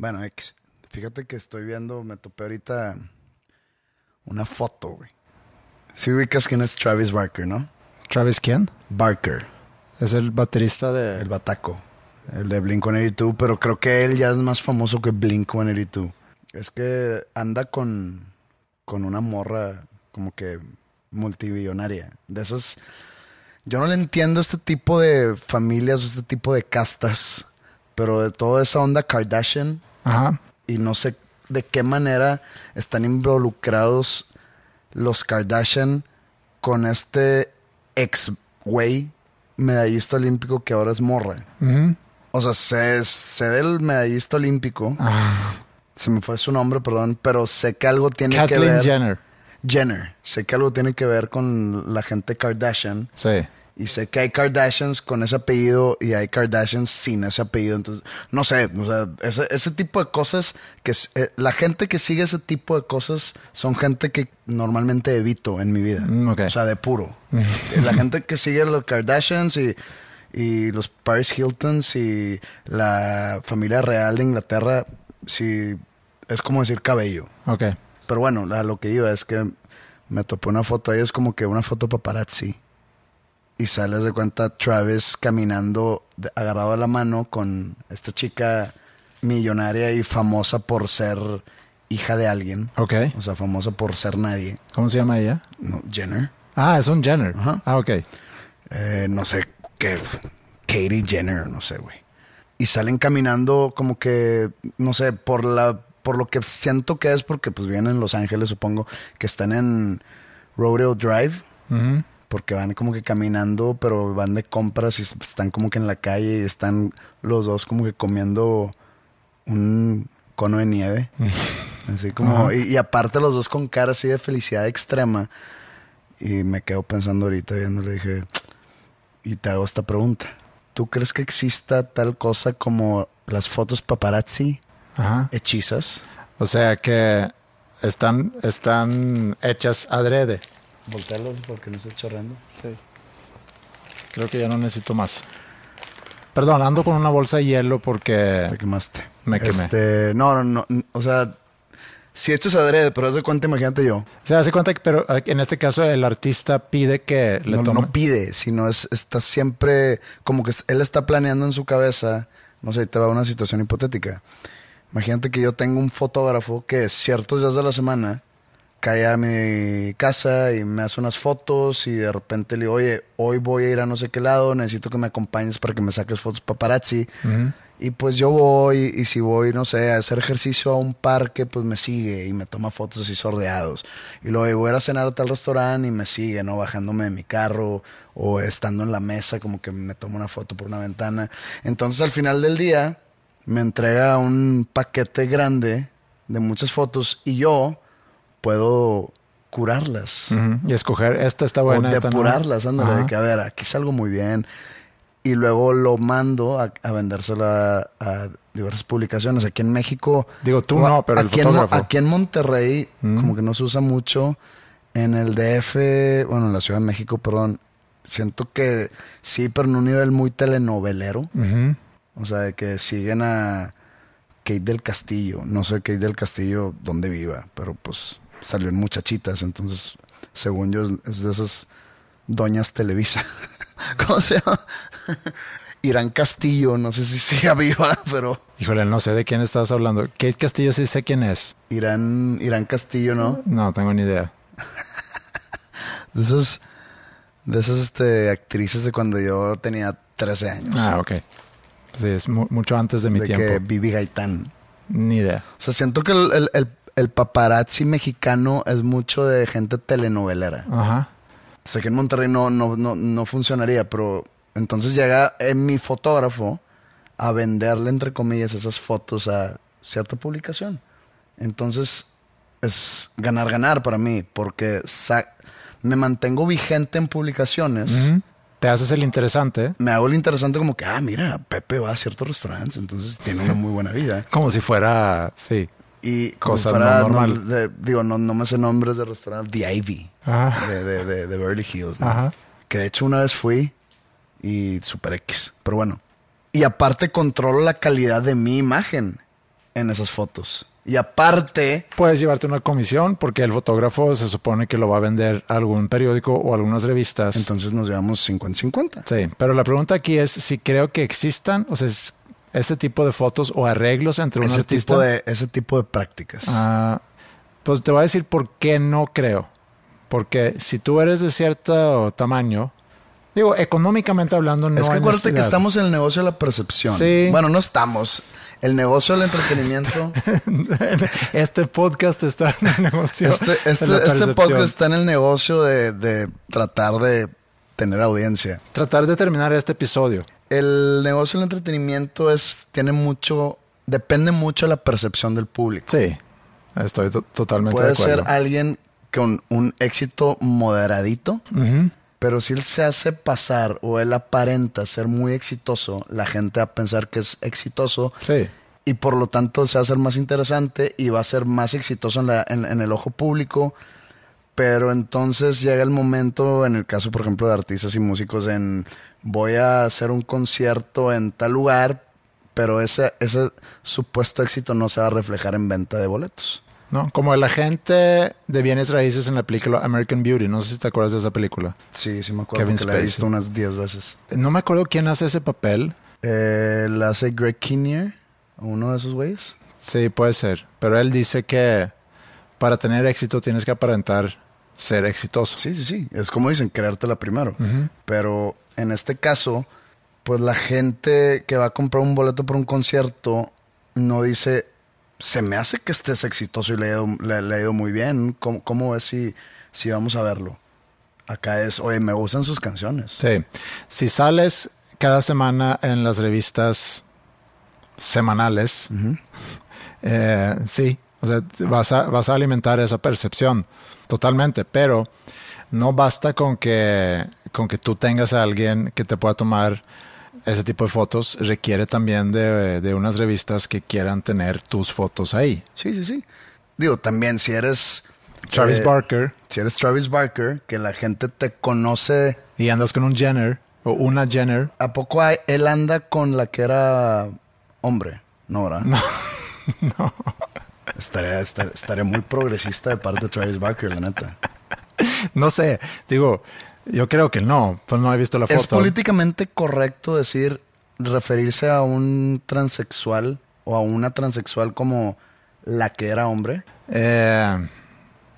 Bueno, X. Fíjate que estoy viendo, me topé ahorita una foto, güey. Si ubicas quién es Travis Barker, ¿no? ¿Travis quién? Barker, Es el baterista de... el bataco. El de Blink 182, pero creo que él ya es más famoso que Blink 182. Es que anda con, con una morra como que multibillonaria. De esas. Yo no le entiendo este tipo de familias, este tipo de castas, pero de toda esa onda Kardashian. Ajá. y no sé de qué manera están involucrados los Kardashian con este ex güey medallista olímpico que ahora es morra. O sea, sé, sé del medallista olímpico. Se me fue su nombre, perdón, pero sé que algo tiene que ver. Jenner. Jenner. Sé que algo tiene que ver con la gente Kardashian. Sí. Y sé que hay Kardashians con ese apellido y hay Kardashians sin ese apellido. Entonces, no sé, o sea, ese, ese tipo de cosas que eh, la gente que sigue ese tipo de cosas son gente que normalmente evito en mi vida. Mm. O sea, de puro. Eh, la gente que sigue los Kardashians y, y los Paris Hiltons y la familia real de Inglaterra, sí, es como decir cabello. Ok. Pero bueno, a lo que iba es que me topé una foto ahí, es como que una foto paparazzi. Y sales de cuenta Travis caminando agarrado de la mano con esta chica millonaria y famosa por ser hija de alguien. Ok. O sea, famosa por ser nadie. ¿Cómo se llama ella? No, Jenner. Ah, es un Jenner. Ajá. Ah, ok. Eh, no sé qué. Katie Jenner, no sé, güey. Y salen caminando como que, no sé, por la por lo que siento que es porque pues vienen en Los Ángeles, supongo, que están en Rodeo Drive. Ujú. Porque van como que caminando, pero van de compras y están como que en la calle y están los dos como que comiendo un cono de nieve. Así como, y, y aparte los dos con cara así de felicidad extrema. Y me quedo pensando ahorita viéndole, dije, y te hago esta pregunta. ¿Tú crees que exista tal cosa como las fotos paparazzi Ajá. hechizas? O sea que están, están hechas adrede. Voltealos porque no estoy chorreando. Sí. Creo que ya no necesito más. Perdón, ando con una bolsa de hielo porque... Te quemaste. Me quemé. Este, no, no, no. O sea, si hechos adrede, pero haz de cuenta, imagínate yo. Se hace cuenta que, pero eh, en este caso el artista pide que le No, tome... no pide, sino es, está siempre como que él está planeando en su cabeza. No sé, te va a una situación hipotética. Imagínate que yo tengo un fotógrafo que ciertos días de la semana cae a mi casa y me hace unas fotos y de repente le digo, oye, hoy voy a ir a no sé qué lado, necesito que me acompañes para que me saques fotos paparazzi. Y pues yo voy y si voy, no sé, a hacer ejercicio a un parque, pues me sigue y me toma fotos así sordeados. Y luego voy a ir a cenar a tal restaurante y me sigue, ¿no? Bajándome de mi carro o estando en la mesa, como que me toma una foto por una ventana. Entonces al final del día me entrega un paquete grande de muchas fotos y yo puedo curarlas. Y escoger, esta está buena, o esta no. depurarlas, ándale, Ajá. de que a ver, aquí salgo muy bien. Y luego lo mando a, a vendérselo a, a diversas publicaciones. Aquí en México. Digo, tú no, pero el aquí en fotógrafo. aquí en Monterrey, como que no se usa mucho. En el DF, bueno, en la Ciudad de México, perdón. Siento que sí, pero en un nivel muy telenovelero. O sea, de que siguen a Kate del Castillo. No sé Kate del Castillo dónde viva, pero pues salió en Muchachitas. Entonces, según yo, es- de esas Doñas Televisa. ¿Cómo se llama? Irán Castillo, no sé si siga viva, pero Híjole, no sé de quién estás hablando. Kate Castillo sí sé quién es. Irán, Irán Castillo, ¿no? No, tengo ni idea. De esas, de esas este, actrices de cuando yo tenía 13 años. Ah, ok. Sí, es mu- mucho antes de mi de tiempo. que Vivi Gaitán. Ni idea. O sea, siento que el, el- el- el paparazzi mexicano es mucho de gente telenovelera. Ajá. Sé que en Monterrey no, no, no, no funcionaría, pero entonces llega en mi fotógrafo a venderle, entre comillas, esas fotos a cierta publicación. Entonces es ganar, ganar para mí, porque me mantengo vigente en publicaciones. Te haces el interesante, Me hago el interesante como que, ah, mira, Pepe va a ciertos restaurantes, entonces tiene una muy buena vida. como si fuera, sí. Y Cosa no normal. no, de- digo, no, no me sé nombres de restaurante. The Ivy. Ajá. De, de, de, de Beverly Hills. ¿no? Ajá. Que de hecho una vez fui y super X. Pero bueno. Y aparte controlo la calidad de mi imagen en esas fotos. Y aparte, Puedes llevarte una comisión porque el fotógrafo se supone que lo va a vender a algún periódico o algunas revistas. entonces nos llevamos 50-50. sí, pero la pregunta aquí es si creo que existan, o sea, ese tipo de fotos o arreglos entre un Ese artista. tipo, de, ese tipo de prácticas. Ah, pues te voy a decir por qué no creo. Porque si tú eres de cierto tamaño, digo, económicamente hablando, no es que hay acuérdate que estamos en el negocio de la percepción. Sí. Bueno, no estamos. El negocio del entretenimiento. este podcast está en el negocio. Este, de este, la este podcast está en el negocio de, de tratar de tener audiencia. Tratar de terminar este episodio. El negocio del entretenimiento es, tiene mucho, depende mucho de la percepción del público. Sí, estoy to- totalmente Puede de acuerdo. ser alguien con un éxito moderadito, pero si él se hace pasar o él aparenta ser muy exitoso, la gente va a pensar que es exitoso Sí, y por lo tanto se va a hacer más interesante y va a ser más exitoso en, la- en- en el ojo público. Pero entonces llega el momento, en el caso, por ejemplo, de artistas y músicos, en voy a hacer un concierto en tal lugar, pero ese, ese supuesto éxito no se va a reflejar en venta de boletos. ¿no? Como el agente de bienes raíces en la película American Beauty. No sé si te acuerdas de esa película. Sí, sí me acuerdo Kevin que la he Spacey. visto unas 10 veces. No me acuerdo quién hace ese papel. Eh, la hace Greg Kinnear, uno de esos güeyes. Sí, puede ser. Pero él dice que para tener éxito tienes que aparentar ser exitoso. Sí, sí, sí. Es como dicen, creértela primero. Pero en este caso, pues la gente que va a comprar un boleto por un concierto no dice, se me hace que estés exitoso y le ha ido, le- le ha ido muy bien. ¿Cómo, cómo es si, si vamos a verlo? Acá es, oye, me gustan sus canciones. Sí. Si sales cada semana en las revistas semanales, eh, sí, o sea, vas a, vas a alimentar esa percepción totalmente, pero no basta con que, con que tú tengas a alguien que te pueda tomar ese tipo de fotos, requiere también de, de unas revistas que quieran tener tus fotos ahí. Sí, sí, sí. Digo, también si eres... Travis eh, Barker Si eres Travis Barker, que la gente te conoce... y andas con un Jenner o una Jenner. ¿A poco hay, él anda con la que era hombre? No, ¿verdad? No. Estaría, estar- estaría muy progresista de parte de Travis Barker, la neta. No sé, digo, yo creo que no, pues no he visto la foto. ¿Es políticamente correcto decir, referirse a un transexual o a una transexual como la que era hombre? Eh,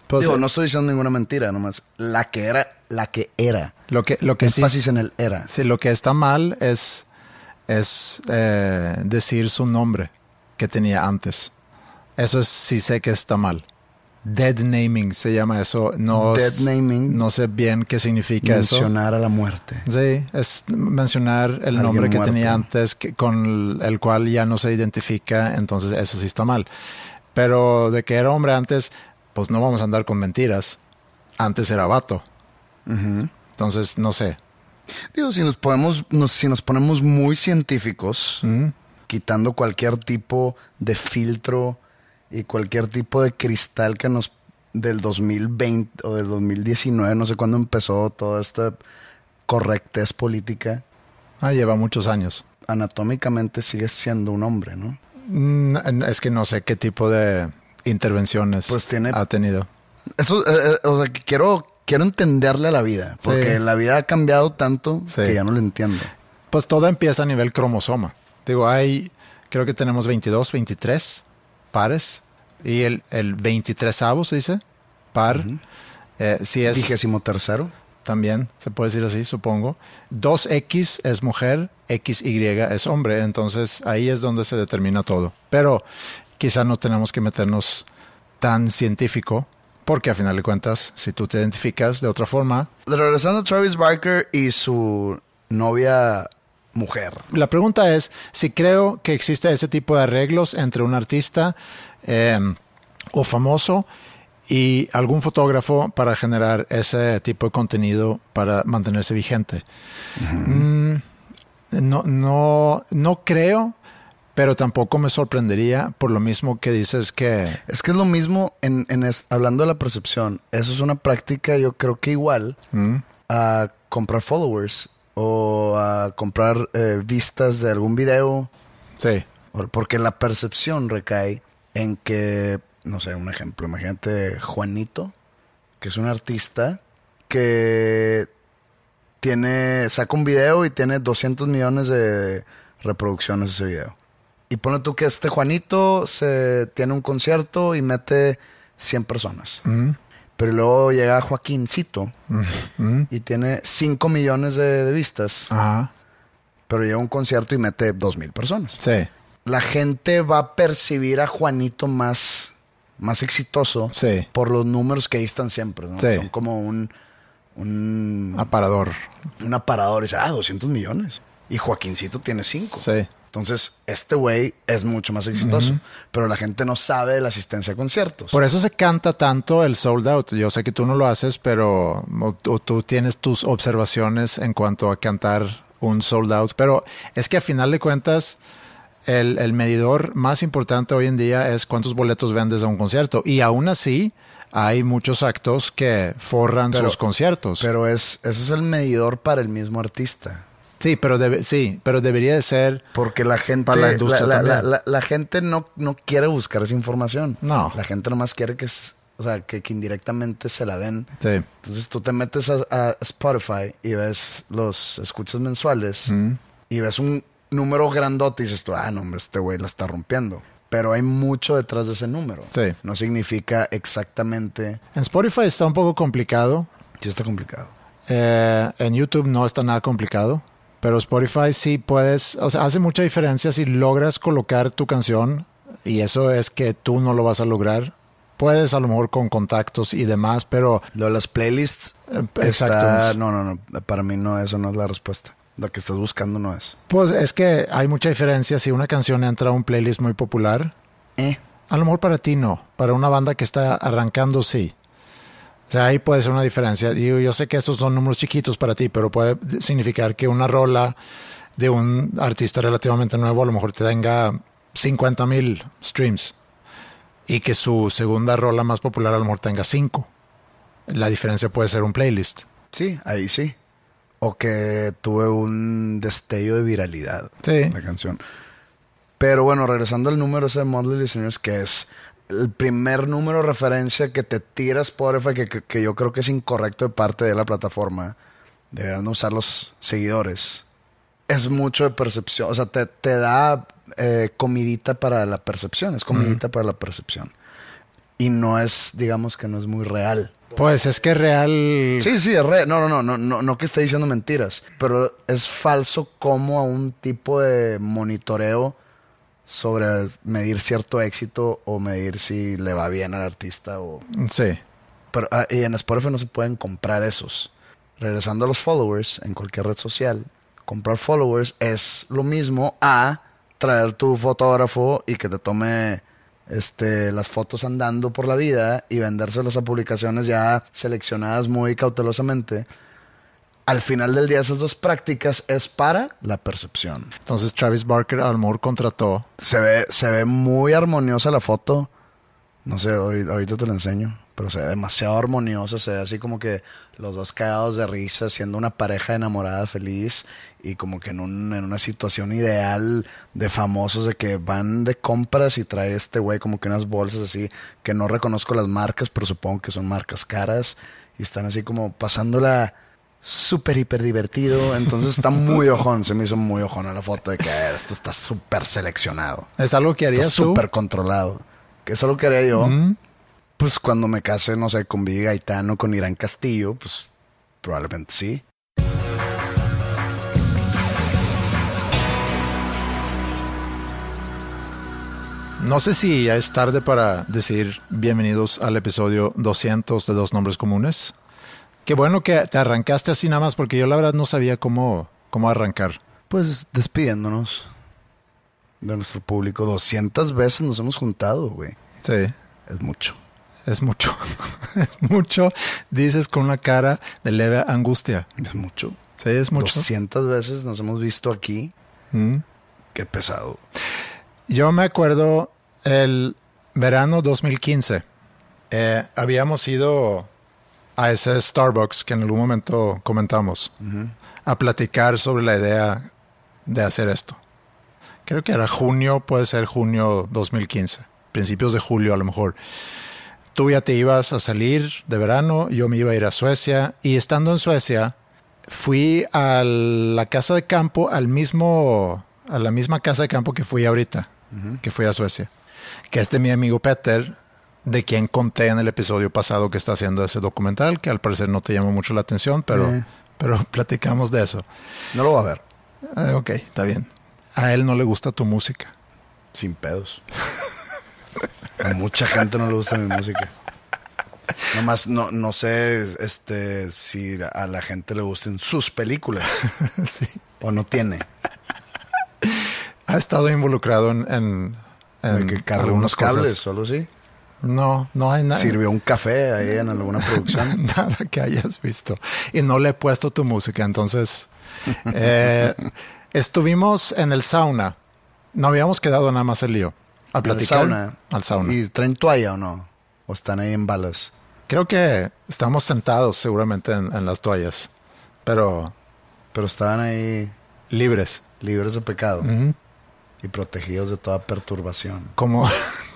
pues, Digo, no estoy diciendo ninguna mentira, nomás. La que era, la que era. lo que, lo que sí, Énfasis en el era. sí, lo que está mal es, es eh, decir su nombre que tenía antes. Eso es, sí sé que está mal. Dead naming se llama eso. No, Dead naming. No sé bien qué significa eso. Mencionar a la muerte. Sí, es mencionar el Alguien nombre que muerto. tenía antes que, con el cual ya no se identifica, entonces eso sí está mal. Pero de que era hombre antes, pues no vamos a andar con mentiras. Antes era vato. Entonces, no sé. Digo, si nos podemos, nos- si nos ponemos muy científicos, quitando cualquier tipo de filtro y cualquier tipo de cristal que nos del 2020 o del 2019, no sé cuándo empezó toda esta correctez política, Ah, lleva muchos años. anatómicamente sigue siendo un hombre, ¿no? Mm, Es que no sé qué tipo de intervenciones Pues tiene- ha tenido. Eso, eh, eh, o sea, que quiero, quiero entenderle a la vida, porque Sí. la vida ha cambiado tanto Sí. que ya no lo entiendo. Pues todo empieza a nivel cromosoma. Digo, hay, creo que tenemos 22, 23 pares. Y el, el 23 avo se dice, par. Eh, si es, Vigésimo tercero. también se puede decir así, supongo. 2X es mujer, XY es hombre. Entonces ahí es donde se determina todo. Pero quizá no tenemos que meternos tan científico. Porque a final de cuentas, si tú te identificas de otra forma, Regresando a Travis Barker y su novia mujer. La pregunta es si creo que existe ese tipo de arreglos entre un artista eh, o famoso y algún fotógrafo para generar ese tipo de contenido para mantenerse vigente. Mm, no, no, no creo, pero tampoco me sorprendería por lo mismo que dices que... Es que es lo mismo en, en es- hablando de la percepción. Eso es una práctica, yo creo que igual Mm, a comprar followers o a comprar eh, vistas de algún video. sí, Porque la percepción recae en que, no sé, un ejemplo. Imagínate Juanito, que es un artista que tiene, saca un video y tiene 200 millones de reproducciones ese video. Y pone tú que este Juanito se tiene un concierto y mete 100 personas. mm, Pero luego llega Joaquincito mm, y tiene 5 millones de, de vistas. ajá, Pero llega a un concierto y mete 2 mil personas. sí, La gente va a percibir a Juanito más, más exitoso Sí. por los números que ahí están siempre. ¿no? Sí. Son como un, un, aparador, un aparador. Y dice, ah, 200 millones. Y Joaquincito tiene 5. sí. Entonces, este güey es mucho más exitoso. Pero la gente no sabe de la asistencia a conciertos. Por eso se canta tanto el sold out. Yo sé que tú no lo haces, pero o, o tú tienes tus observaciones en cuanto a cantar un sold out. Pero es que a final de cuentas, el, el medidor más importante hoy en día es cuántos boletos vendes a un concierto. Y aún así, hay muchos actos que forran Pero- sus conciertos. Pero es, ese es el medidor para el mismo artista. Sí, pero debe, sí, pero debería de ser. Porque la gente, Para la industria la, la- también. la- la gente no, no quiere buscar esa información. No. La gente nomás quiere que, o sea, que, que indirectamente se la den. Sí. Entonces tú te metes a, a Spotify y ves los escuchas mensuales y ves un número grandote y dices tú, ah, no, hombre, este güey la está rompiendo. Pero hay mucho detrás de ese número. Sí. No significa exactamente. En Spotify está un poco complicado. Sí, está complicado. Eh, en YouTube no está nada complicado, pero Spotify sí puedes, o sea, hace mucha diferencia si logras colocar tu canción y eso es que tú no lo vas a lograr. Puedes a lo mejor con contactos y demás, pero Lo de las playlists. Eh, exacto. No, no, no. Para mí no, eso no es la respuesta. Lo que estás buscando no es. pues es que hay mucha diferencia si una canción entra a un playlist muy popular. Eh. A lo mejor para ti no, para una banda que está arrancando sí. O sea, ahí puede ser una diferencia. Yo sé que esos son números chiquitos para ti, pero puede significar que una rola de un artista relativamente nuevo a lo mejor te tenga 50 mil streams y que su segunda rola más popular a lo mejor tenga 5. La diferencia puede ser un playlist. Sí, ahí sí. O que tuve un destello de viralidad. Sí. La canción. Pero bueno, regresando al número ese de Monthly Listeners, que es el primer número de referencia que te tira Spotify, que, que, que yo creo que es incorrecto de parte de la plataforma. Deberán usar los seguidores. Es mucho de percepción. O sea, te, te da eh, comidita para la percepción. Es comidita para la percepción. Y no es, digamos que no es muy real. Pues es que real. Sí, sí, es re- no, no, no, no, no, no que esté diciendo mentiras, pero es falso como a un tipo de monitoreo sobre medir cierto éxito o medir si le va bien al artista o Sí. pero ah, y en Spotify no se pueden comprar esos. Regresando a los followers en cualquier red social, comprar followers es lo mismo a traer tu fotógrafo y que te tome este, las fotos andando por la vida y vendérselas a publicaciones ya seleccionadas muy cautelosamente. Al final del día, esas dos prácticas es para la percepción. Entonces Travis Barker a lo mejor contrató. Se ve, se ve muy armoniosa la foto. No sé, ahorita, ahorita te la enseño. Pero se ve demasiado armoniosa. Se ve así como que los dos cagados de risa, siendo una pareja enamorada feliz. Y como que en, un- en una situación ideal de famosos de que van de compras y trae este güey como que unas bolsas así que no reconozco las marcas, pero supongo que son marcas caras. Y y están así como pasándola súper hiper divertido. Entonces está muy ojón. Se me hizo muy ojón a la foto de que "Eh, esto está súper seleccionado. ¿Es algo que tú? súper controlado. Que es algo que haría yo. Mm. Pues cuando me case, no sé, con Vivi Gaitano, con Irán Castillo, pues probablemente sí. No sé si ya es tarde para decir bienvenidos al episodio 200 de Dos Nombres Comunes. Qué bueno que te arrancaste así nada más porque yo la verdad no sabía cómo, cómo arrancar. Pues despidiéndonos de nuestro público. 200 veces nos hemos juntado, güey. Sí, Es mucho. es mucho. es mucho. Dices con una cara de leve angustia. Es mucho. Sí, es mucho. 200 veces nos hemos visto aquí. Mm. Qué pesado. Yo me acuerdo el verano 2015. eh, habíamos ido a ese Starbucks que en algún momento comentamos a platicar sobre la idea de hacer esto. Creo que era junio, puede ser junio 2015, principios de julio a lo mejor. Tú ya te ibas a salir de verano, yo me iba a ir a Suecia y estando en Suecia fui a la casa de campo, al mismo, a la misma casa de campo que fui ahorita, que fui a Suecia, que es de mi amigo Peter, de quien conté en el episodio pasado que está haciendo ese documental, que al parecer no te llamó mucho la atención, pero, Eh. pero platicamos de eso. No lo va a ver. Eh, ok, está bien. A él no le gusta tu música. Sin pedos. A mucha gente no le gusta mi música. Nomás no, no sé este, si a la gente le gusten sus películas sí. o no tiene. Ha estado involucrado en, en, en que carga algunas unos cables, cosas. solo sí. No, no hay nada. Sirvió un café ahí en alguna producción. nada que hayas visto. Y no le he puesto tu música. Entonces, eh, estuvimos en el sauna. No habíamos quedado nada más el lío. Al platicar. sauna. Al sauna. ¿Y traen toalla o no? ¿O están ahí en balas? Creo que estamos sentados seguramente en, en las toallas. Pero Pero estaban ahí libres. libres de pecado y protegidos de toda perturbación. Como,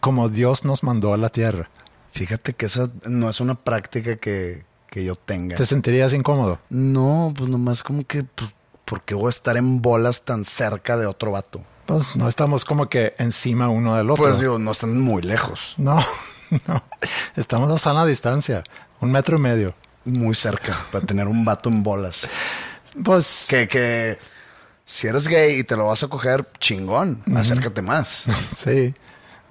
como Dios nos mandó a la tierra. Fíjate que esa no es una práctica que, que yo tenga. ¿Te sentirías incómodo? No, pues nomás como que, pues, ¿por qué voy a estar en bolas tan cerca de otro vato? Pues no estamos como que encima uno del otro. Pues digo, no están muy lejos, No, no. Estamos a sana distancia. Un metro y medio. muy cerca, para tener un vato en bolas. Pues Que, que si eres gay y te lo vas a coger, chingón, acércate más. sí.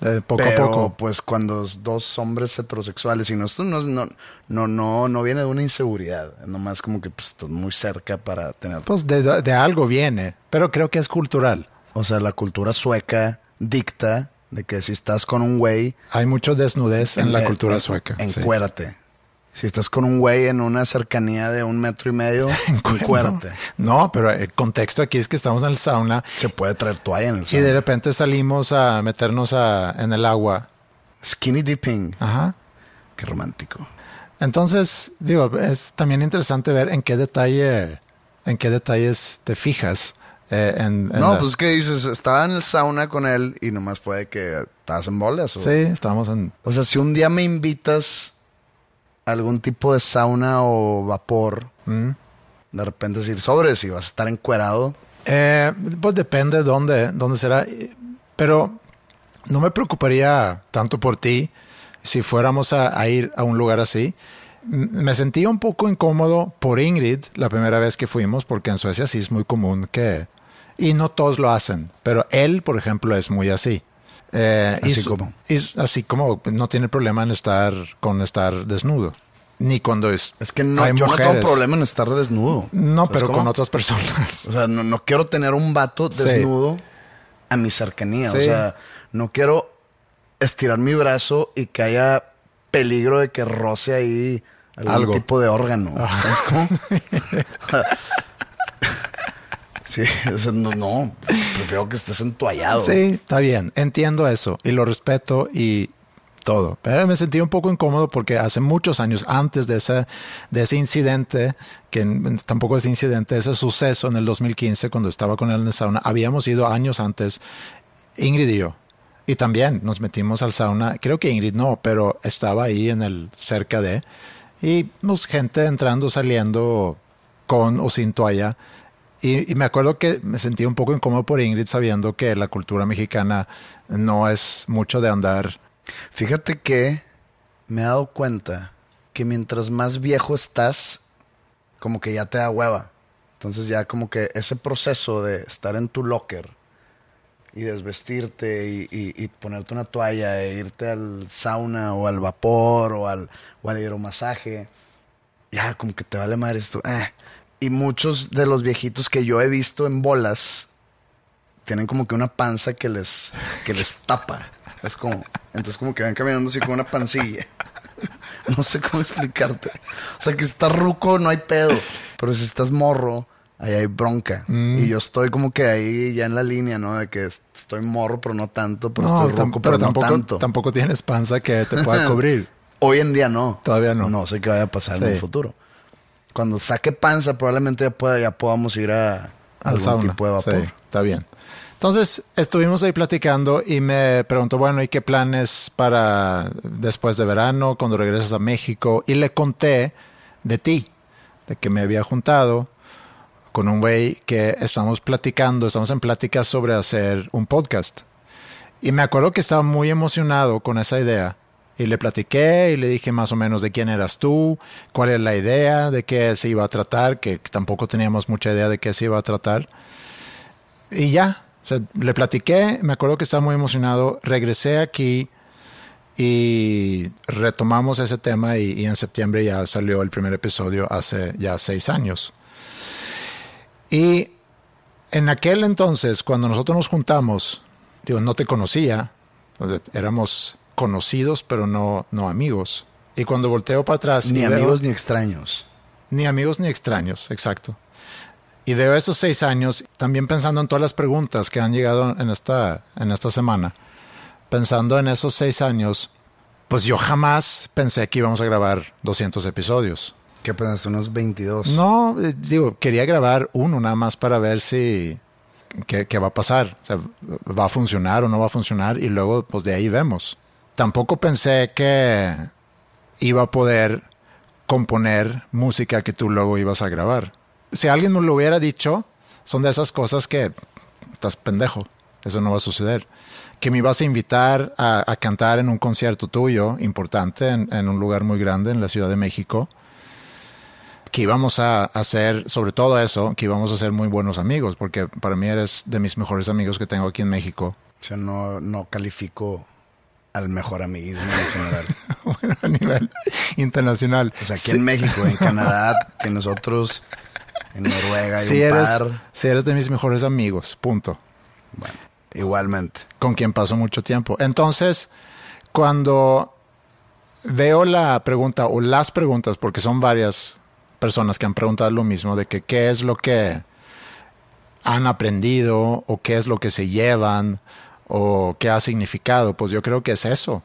De poco Pero, a poco. pues cuando dos hombres heterosexuales y no, esto no, no, no, no, no viene de una inseguridad, nomás como que pues, estás muy cerca para tener... Pues de, de algo viene, pero creo que es cultural. O sea, la cultura sueca dicta de que si estás con un güey... Hay mucho desnudez en la eh, cultura en- sueca. sí. Si estás con un güey en una cercanía de un metro y medio, encuérate. No, pero el contexto aquí es que estamos en el sauna Se puede traer toalla en el y sauna. de repente salimos a meternos a- en el agua. Skinny dipping. Ajá. Qué romántico. Entonces, digo, es también interesante ver en qué detalle, en qué detalles te fijas. eh, en, en No, la- pues que dices, estaba en el sauna con él y nomás fue que estabas en bolas. O, Sí, estamos en... o sea, si un día me invitas algún tipo de sauna o vapor, Mm. de repente decir sobres si vas a estar encuerado. Eh, pues depende dónde, dónde será. Pero no me preocuparía tanto por ti si fuéramos a, a ir a un lugar así. Me sentía un poco incómodo por Ingrid la primera vez que fuimos, porque en Suecia sí es muy común que... Y no todos lo hacen, pero él, por ejemplo, es muy así. Eh, y Así su- como. y así como no tiene problema en estar con estar desnudo. Ni cuando es... Es que no, hay yo no mujeres. tengo problema en estar desnudo. No, ¿Sabes pero cómo? con otras personas. O sea, no, no quiero tener un vato Sí. desnudo a mi cercanía. O sea, no quiero estirar mi brazo y que haya peligro de que roce ahí algún Algo. tipo de órgano. ¿Sabes cómo? sí, no, no, prefiero que estés entoallado. Sí, está bien, entiendo eso y lo respeto y todo. Pero me sentí un poco incómodo porque hace muchos años antes de ese, de ese incidente, que tampoco es incidente, ese suceso en el 2015 cuando estaba con él en el sauna, habíamos ido años antes, Ingrid y yo. Y también nos metimos al sauna, creo que Ingrid no, pero estaba ahí en el cerca de, Y pues, gente entrando, saliendo con o sin toalla. Y, y, me acuerdo que me sentí un poco incómodo por Ingrid sabiendo que la cultura mexicana no es mucho de andar. Fíjate que me he dado cuenta que mientras más viejo estás, como que ya te da hueva. Entonces ya como que ese proceso de estar en tu locker y desvestirte y, y, y, ponerte una toalla e irte al sauna o al vapor o al, o al hidromasaje, ya como que te vale madre esto. Eh. Y muchos de los viejitos que yo he visto en bolas tienen como que una panza que les, que les tapa. Es como, entonces como que van caminando así con una pancilla. No sé cómo explicarte. O sea, que si estás ruco no hay pedo, pero si estás morro, ahí hay bronca. Mm. Y yo estoy como que ahí ya en la línea, ¿no? De que estoy morro, pero no tanto, pero no, estoy ruco, pero, pero, tampoco, no tanto. Tampoco tienes panza que te pueda cubrir. Hoy en día no. Todavía no. No sé qué vaya a pasar sí. en el futuro. Cuando saque panza, probablemente ya, pueda, ya podamos ir a al algún sauna. tipo de vapor. Sí, está bien. Entonces estuvimos ahí platicando y me preguntó, bueno, ¿y qué planes para después de verano, cuando regresas a México? Y le conté de ti, de que me había juntado con un güey que estamos platicando, estamos en pláticas sobre hacer un podcast. Y me acuerdo que estaba muy emocionado con esa idea. Y le platiqué y le dije más o menos de quién eras tú, cuál era la idea, de qué se iba a tratar, que tampoco teníamos mucha idea de qué se iba a tratar. Y ya, o le platiqué, me acuerdo que estaba muy emocionado, regresé aquí y retomamos ese tema y, y, en septiembre ya salió el primer episodio hace ya seis años. Y en aquel entonces, cuando nosotros nos juntamos, digo, no te conocía, éramos conocidos pero no, no amigos. Y cuando volteo para atrás... Ni amigos veo, ni extraños. Ni amigos ni extraños, exacto. Y veo esos seis años también pensando en todas las preguntas que han llegado en esta, en esta semana. Pensando en esos seis años, pues yo jamás pensé que íbamos a grabar 200 episodios. ¿Qué pensaste? ¿Unos 22? No, eh, digo, quería grabar uno nada más para ver si... ¿Qué, qué va a pasar? O sea, ¿Va a funcionar o no va a funcionar? Y luego, pues de ahí vemos. Tampoco pensé que iba a poder componer música que tú luego ibas a grabar si alguien me lo hubiera dicho, son de esas cosas que estás pendejo. Eso no va a suceder. Que me ibas a invitar a, a cantar en un concierto tuyo importante en, en, un lugar muy grande en la Ciudad de México. Que íbamos a hacer, sobre todo eso, que íbamos a ser muy buenos amigos, porque para mí eres de mis mejores amigos que tengo aquí en México. O sea, no, no califico al mejor amiguismo en general. bueno, a nivel internacional. O sea, aquí sí. en México, en Canadá, que nosotros en Noruega hay si un eres, par. Si eres de mis mejores amigos, punto. Bueno, igualmente. Con quien paso mucho tiempo. Entonces, cuando veo la pregunta o las preguntas, porque son varias personas que han preguntado lo mismo, de que qué es lo que han aprendido o qué es lo que se llevan o qué ha significado, pues yo creo que es eso.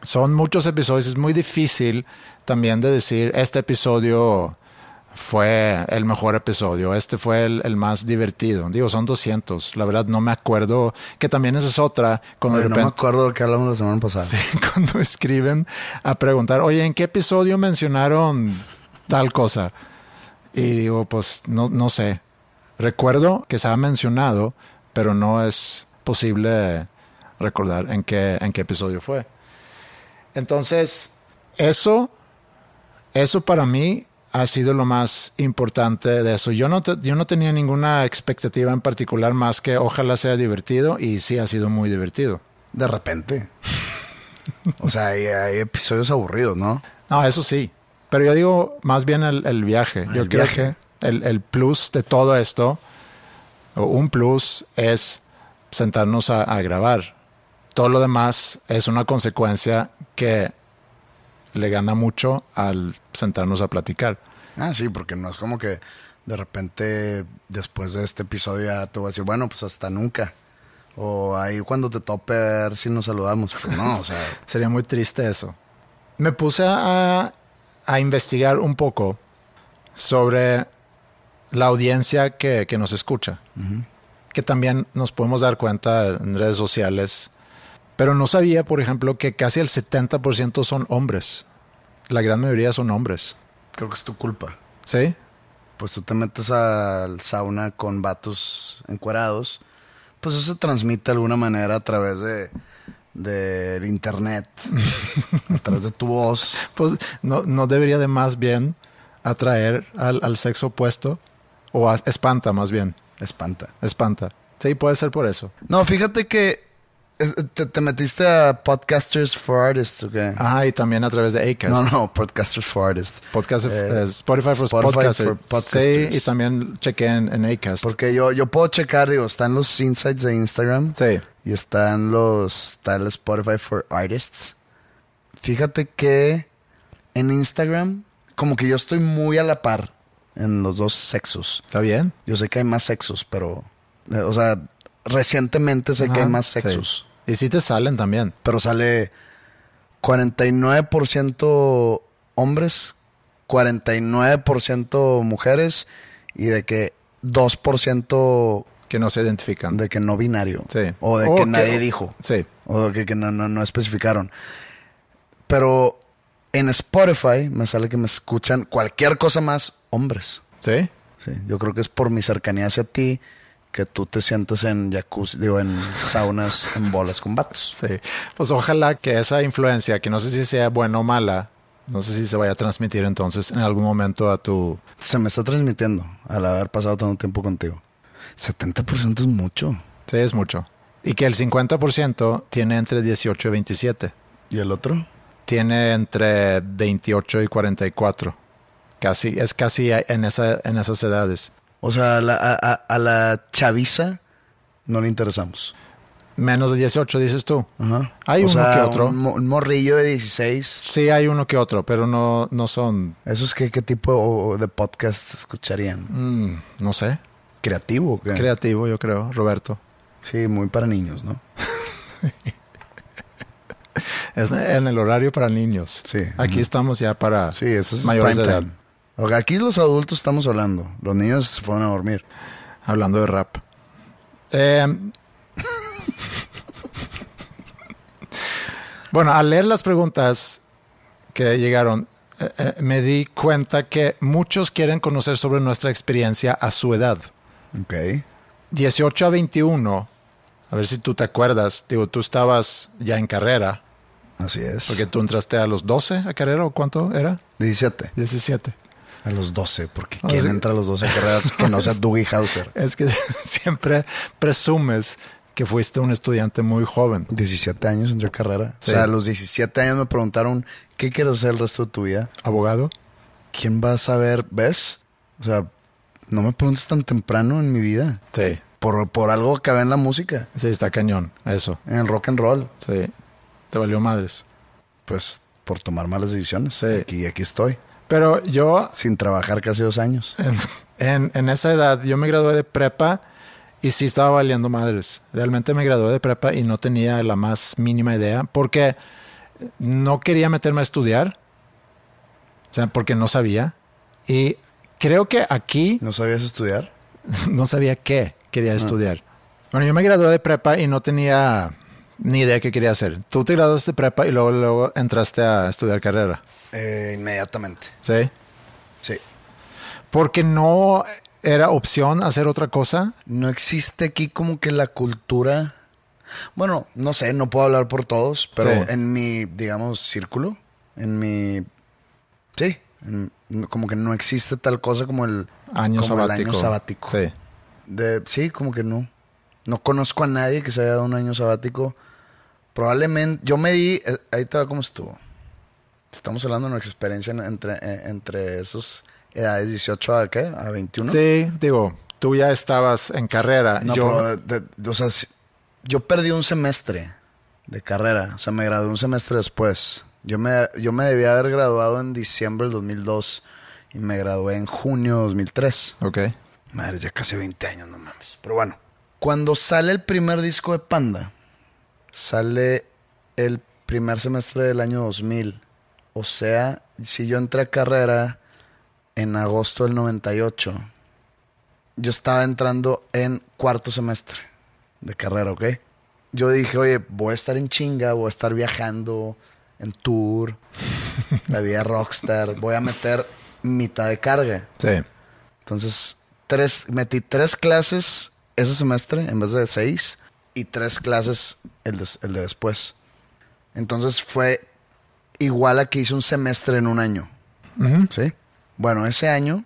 Son muchos episodios, es muy difícil también de decir, este episodio fue el mejor episodio, este fue el, el, más divertido. Digo, son 200, la verdad no me acuerdo, que también esa es otra. Cuando oye, de repente, no me acuerdo de que hablamos la semana pasada. Sí, cuando escriben a preguntar, oye, ¿en qué episodio mencionaron tal cosa? Y digo, pues no, no sé. Recuerdo que se ha mencionado, pero no es posible recordar en qué, en qué episodio fue. Entonces, eso, eso para mí ha sido lo más importante de eso. Yo no, te, yo no tenía ninguna expectativa en particular más que ojalá sea divertido y sí ha sido muy divertido. De repente. o sea, hay, hay, episodios aburridos, ¿no? No, eso sí. Pero yo digo más bien el, el viaje. El yo viaje. creo que el, el, plus de todo esto, o un plus, es sentarnos a, a grabar. Todo lo demás es una consecuencia que le gana mucho al sentarnos a platicar. Ah, sí, porque no es como que de repente después de este episodio ya te voy a decir, bueno, pues hasta nunca. O ahí cuando te tope a ver si nos saludamos. Pues no, o sea. Sería muy triste eso. Me puse a, a investigar un poco sobre la audiencia que, que nos escucha. Uh -huh. Que también nos podemos dar cuenta en redes sociales pero no sabía, por ejemplo, que casi el 70% son hombres la gran mayoría son hombres. Creo que es tu culpa. ¿Sí? Pues tú te metes al sauna con vatos encuerados. Pues eso se transmite de alguna manera a través de del internet, a través de tu voz. Pues no, no debería de más bien atraer al, al sexo opuesto o a- espanta más bien. Espanta. Espanta. Sí, puede ser por eso. No, fíjate que eh, te, te metiste a Podcasters for Artists, ¿o qué? Ajá, y también a través de Acast. No, no, Podcasters for Artists. Podcast, Eh, eh, Spotify for Spotify podcasters. for podcasters. Sí, y también chequé en, en Acast. Porque yo, yo puedo checar, digo, están los insights de Instagram. Sí. Y están los. Está el Spotify for Artists. Fíjate que en Instagram, como que yo estoy muy a la par en los dos sexos. ¿Está bien? Yo sé que hay más sexos, pero. eh, o sea, recientemente sé que hay más sí. sexos. Y sí te salen también. Pero sale 49% hombres, 49% mujeres y de que 2% Que no se identifican. de que no binario. Sí. O de O que que- nadie dijo. Sí. O de que, que no, no, no especificaron. Pero en Spotify me sale que me escuchan cualquier cosa más hombres. ¿Sí? Sí, yo creo que es por mi cercanía hacia ti que tú te sientes en jacuzzi, digo, en saunas, en bolas con vatos. Sí. Pues ojalá que esa influencia, que no sé si sea buena o mala, no sé si se vaya a transmitir entonces en algún momento a tu... Se me está transmitiendo al haber pasado tanto tiempo contigo. 70% es mucho. Sí, es mucho. Y que el 50% tiene entre 18 y 27. ¿Y el otro? Tiene entre 28 y 44. Casi, es casi en, esa, en esas edades. O sea, a la, a, la chaviza no le interesamos. Menos de 18, dices tú. Ajá. Hay O uno sea, que otro. Un, mo- un morrillo de 16. Sí, hay uno que otro, pero no, no son, ¿Esos qué, qué tipo de podcast escucharían? mm, no sé, ¿Creativo? qué? creativo yo creo, Roberto. sí, muy para niños, ¿no? Es en el horario para niños. Sí. Aquí estamos ya para Sí, eso es mayores de prime edad. time. Aquí los adultos estamos hablando. Los niños se fueron a dormir. Hablando de rap. Eh, bueno, al leer las preguntas que llegaron, eh, eh, me di cuenta que muchos quieren conocer sobre nuestra experiencia a su edad. Ok. 18 a 21, a ver si tú te acuerdas, digo, tú estabas ya en carrera, Así es. porque tú entraste a los 12 a carrera o cuánto era? 17. 17. A los 12, porque Ah, ¿quién entra a los 12 a carrera que no sea Dougie Hauser? Es que siempre presumes que fuiste un estudiante muy joven. 17 años entré a carrera. Sí. O sea, a los 17 años me preguntaron, ¿qué quieres hacer el resto de tu vida? Abogado. ¿Quién va a saber? ¿Ves? O sea, no me preguntes tan temprano en mi vida. Sí. Por, por algo acabé en la música, Sí, está cañón, eso. en el rock and roll. Sí. Te valió madres. Pues por tomar malas decisiones. Sí. Aquí, aquí estoy. Pero yo, Sin trabajar casi dos años. en, en- en esa edad, yo me gradué de prepa y sí estaba valiendo madres. Realmente me gradué de prepa y no tenía la más mínima idea porque no quería meterme a estudiar. O sea, porque no sabía. Y creo que aquí ¿No sabías estudiar? no sabía qué quería estudiar. Bueno, yo me gradué de prepa y no tenía ni idea qué quería hacer. Tú te graduaste prepa y luego, luego entraste a estudiar carrera. Eh, inmediatamente. ¿Sí? Sí. Porque no era opción hacer otra cosa. No existe aquí como que la cultura. Bueno, no sé, no puedo hablar por todos, pero Sí. en mi, digamos, círculo, en mi. Sí, en- como que no existe tal cosa como el Año como el sabático. año sabático. Sí. De, sí, como que no. No conozco a nadie que se haya dado un año sabático. Probablemente, yo me di, eh, ahí te va cómo estuvo. Estamos hablando de nuestra experiencia en- entre, eh, entre esos edades 18 a qué, a 21. Sí, digo, tú ya estabas en carrera. No, yo, pero, de- de- o sea, yo perdí un semestre de carrera. O sea, me gradué un semestre después. Yo me, yo me debía haber graduado en diciembre del 2002 y me gradué en junio de 2003. Ok. Madre, ya casi 20 años, no mames. Pero bueno, cuando sale el primer disco de Panda, sale el primer semestre del año 2000. O sea, si yo entré a carrera en agosto del 98, yo estaba entrando en cuarto semestre de carrera, ¿ok? Yo dije, oye, voy a estar en chinga, voy a estar viajando, en tour, la vida rockstar. Voy a meter mitad de carga. Sí. Entonces, tres, metí tres clases ese semestre en vez de seis y tres clases el de, el de después. Entonces fue igual a que hice un semestre en un año. ¿Sí? Bueno, ese año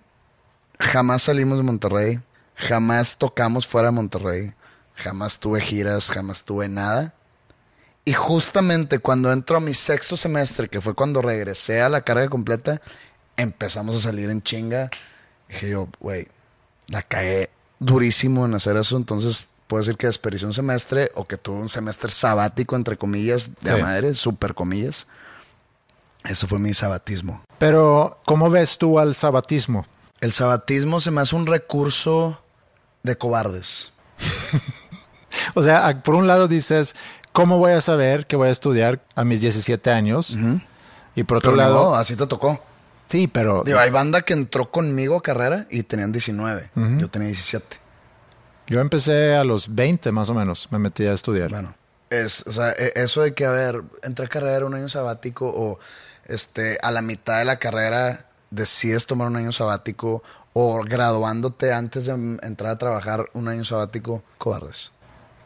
jamás salimos de Monterrey, jamás tocamos fuera de Monterrey, jamás tuve giras, jamás tuve nada. Y justamente cuando entro a mi sexto semestre, que fue cuando regresé a la carga completa, empezamos a salir en chinga. Dije yo, güey, la cagué durísimo en hacer eso, entonces puedo decir que desperdicié un semestre o que tuve un semestre sabático, entre comillas, de Sí. a madre, super comillas. Eso fue mi sabatismo. Pero, ¿cómo ves tú al sabatismo? El sabatismo se me hace un recurso de cobardes. O sea, por un lado dices, ¿cómo voy a saber que voy a estudiar a mis 17 años? Y por otro Pero lado, no, así te tocó. sí, pero Digo, hay banda que entró conmigo a carrera y tenían 19. Yo tenía 17. Yo empecé a los 20 más o menos, me metí a estudiar. Bueno, es, o sea, e- eso de que, a ver, entré a carrera un año sabático o este, a la mitad de la carrera decides tomar un año sabático o graduándote antes de entrar a trabajar un año sabático, cobardes.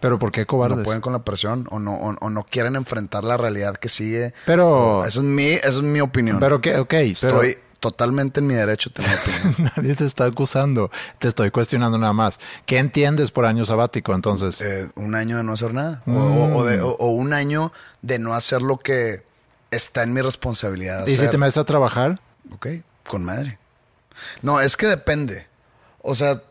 Pero ¿por qué cobardes? No pueden con la presión o no, o, o no quieren enfrentar la realidad que sigue. Pero- esa es mi, esa es mi opinión. Pero que, ok, pero Estoy totalmente en mi derecho de tener nadie te está acusando, te estoy cuestionando nada más. ¿Qué entiendes por año sabático entonces? Eh, un año de no hacer nada. O, o- o de- o- o un año de no hacer lo que está en mi responsabilidad. ¿Y si te metes a trabajar? Ok, con madre. No, es que depende. O sea,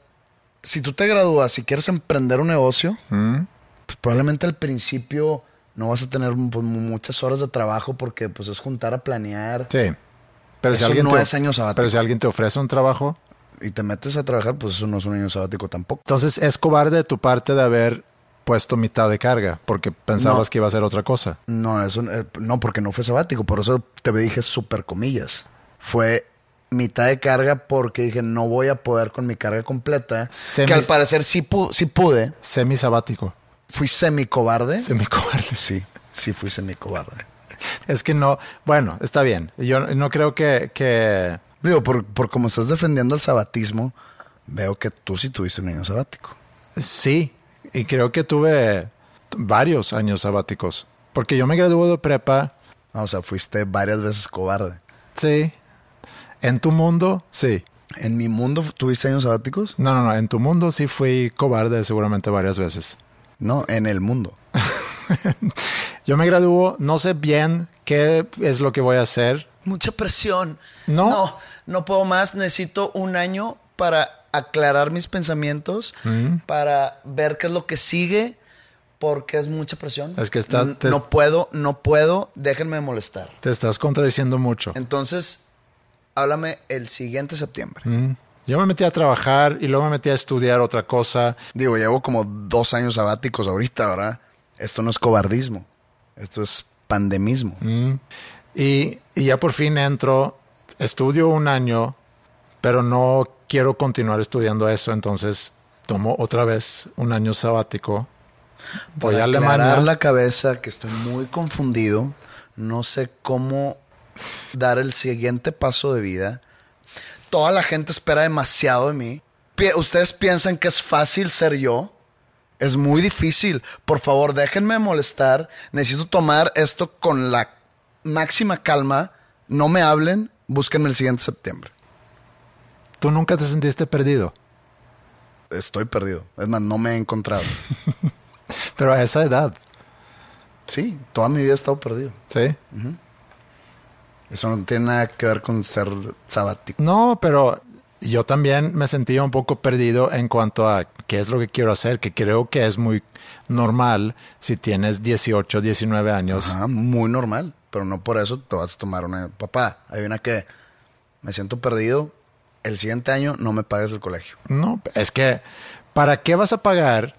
si tú te gradúas y quieres emprender un negocio, pues probablemente al principio no vas a tener pues, mu- muchas horas de trabajo porque pues es juntar a planear Sí. Pero si alguien no te, es año sabático. Pero si alguien te ofrece un trabajo, y te metes a trabajar, pues eso no es un año sabático tampoco. entonces es cobarde de tu parte de haber puesto mitad de carga porque pensabas No. que iba a ser otra cosa. No, eso eh, no, porque no fue sabático, por eso te dije súper comillas. Fue mitad de carga porque dije no voy a poder con mi carga completa. Semi- Que al parecer sí, pu- sí pude. Semi sabático. Fui semi cobarde. Semi cobarde. Sí, sí fui semi cobarde. Es que no, bueno, está bien. Yo no creo que, que Digo, por, por como estás defendiendo el sabatismo, veo que tú sí tuviste un año sabático. sí, y creo que tuve varios años sabáticos. Porque yo me gradué de prepa, Ah, O sea, fuiste varias veces cobarde. sí. En tu mundo, sí. ¿En mi mundo tuviste años sabáticos? No, no, no, en tu mundo sí fui cobarde seguramente varias veces. No, en el mundo. Yo me gradúo, no sé bien qué es lo que voy a hacer. Mucha presión. No. No, no puedo más. Necesito un año para aclarar mis pensamientos, para ver qué es lo que sigue, porque es mucha presión. Es que está- N- te- No puedo, no puedo. Déjenme molestar. Te estás contradiciendo mucho. Entonces, háblame el siguiente septiembre. Yo me metí a trabajar y luego me metí a estudiar otra cosa. Digo, llevo como dos años sabáticos ahorita, ¿verdad? Esto no es cobardismo. Esto es pandemismo. Y, y ya por fin entro, estudio un año, pero no quiero continuar estudiando eso, entonces tomo otra vez un año sabático. Voy Para a Alemania. la cabeza que estoy muy confundido. No sé cómo dar el siguiente paso de vida. Toda la gente espera demasiado de mí. Ustedes piensan que es fácil ser yo. Es muy difícil. Por favor, déjenme molestar. Necesito tomar esto con la máxima calma. No me hablen. Búsquenme el siguiente septiembre. Tú nunca te sentiste perdido, Estoy perdido. Es más, no me he encontrado. pero a esa edad, Sí, toda mi vida he estado perdido. ¿sí? Eso no tiene nada que ver con ser sabático. No, pero yo también me sentía un poco perdido en cuanto a qué es lo que quiero hacer, que creo que es muy normal si tienes 18, 19 años. Ajá, muy normal, pero no por eso te vas a tomar una. Papá, hay una que me siento perdido. El siguiente año no me pagues el colegio. No, es que ¿para qué vas a pagar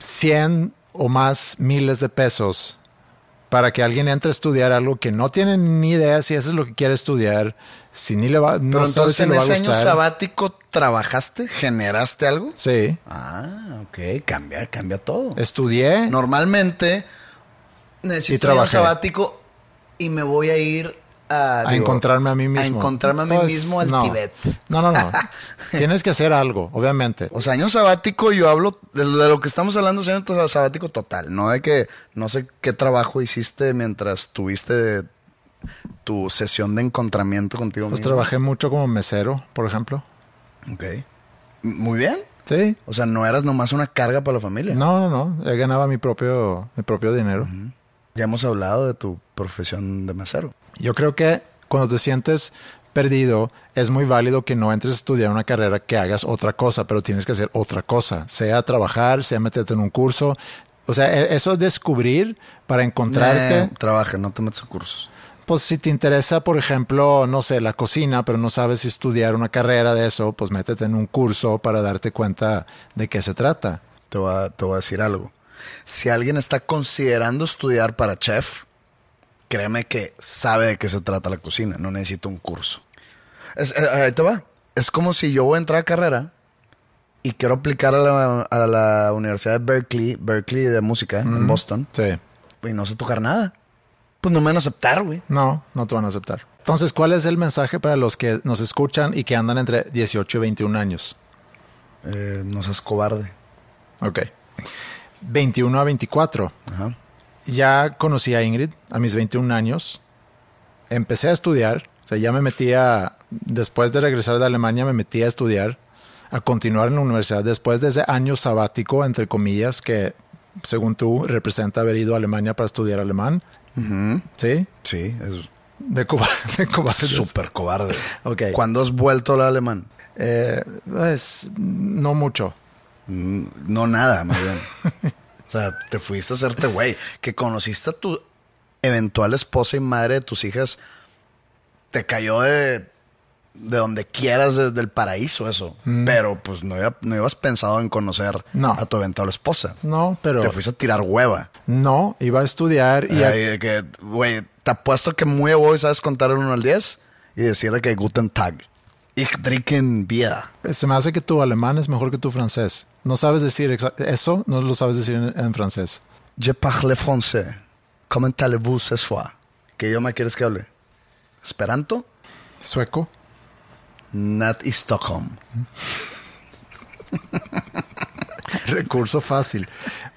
100 o más miles de pesos para que alguien entre a estudiar algo que no tiene ni idea si eso es lo que quiere estudiar, si ni le va, no Pero entonces si en le va a ese año sabático trabajaste, generaste algo. Sí, Ah, ok, cambia, cambia todo. estudié. Normalmente Y necesito un sabático y me voy a ir a... A encontrarme a mí mismo. A encontrarme a mí Pues, mismo al no. Tibet. No, no, no. Tienes que hacer algo, obviamente. O sea, año sabático, yo hablo de lo, que estamos hablando, es año sabático total. No de que no sé qué trabajo hiciste mientras tuviste tu sesión de encontramiento contigo Pues mismo. trabajé mucho como mesero, por ejemplo. Ok. Muy bien. Sí. O sea, no eras nomás una carga para la familia. No, no, no. Yo ganaba mi propio, mi propio dinero. Ya hemos hablado de tu profesión de mesero. Yo creo que cuando te sientes perdido, es muy válido que no entres a estudiar una carrera que hagas otra cosa, pero tienes que hacer otra cosa, sea trabajar, sea meterte en un curso. O sea, e- eso es descubrir para encontrarte. Eh, trabaja, no te metas a cursos. Pues si te interesa, por ejemplo, no sé, la cocina, pero no sabes si estudiar una carrera de eso, pues métete en un curso para darte cuenta de qué se trata. Te voy, a, te voy a decir algo. Si alguien está considerando estudiar para chef, créeme que sabe de qué se trata la cocina. No necesita un curso. Es- eh, ahí te va. Es como si yo voy a entrar a carrera y quiero aplicar a la, a la Universidad de Berkeley, Berkeley de música, en Boston, Sí. y no sé tocar nada. Pues no me van a aceptar, güey. No, no te van a aceptar. Entonces, ¿cuál es el mensaje para los que nos escuchan y que andan entre 18 y 21 años? Eh, no seas cobarde. Ok. 21 a 24. Ajá. Ya conocí a Ingrid a mis 21 años. Empecé a estudiar. O sea, ya me metía, después de regresar de Alemania, me metí a estudiar, a continuar en la universidad después de ese año sabático, entre comillas, que según tú representa haber ido a Alemania para estudiar alemán. ¿Sí? Sí, es De Cuba. De Cuba. súper cobarde. Ok. ¿Cuándo has vuelto al alemán? Eh, pues, no mucho. Mm, No nada, más bien. o sea, te fuiste a hacerte güey. Que conociste a tu eventual esposa y madre de tus hijas. Te cayó de, de donde quieras, desde el paraíso eso. Pero pues no, iba- no ibas pensado en conocer Mm. No. a tu eventual esposa. No, pero Te fuiste a tirar hueva. no, iba a estudiar y a- Ay, que, güey, te apuesto que muy a vos sabes contar el 1 al 10 y decirle que Guten Tag. Ich trinken Bier. se me hace que tu alemán es mejor que tu francés. No sabes decir eso, no lo sabes decir en, en francés. Je parle français. Comment allez-vous ce soir? ¿Qué idioma quieres que hable? ¿Esperanto? Sueco. Not Stockholm. Recurso fácil.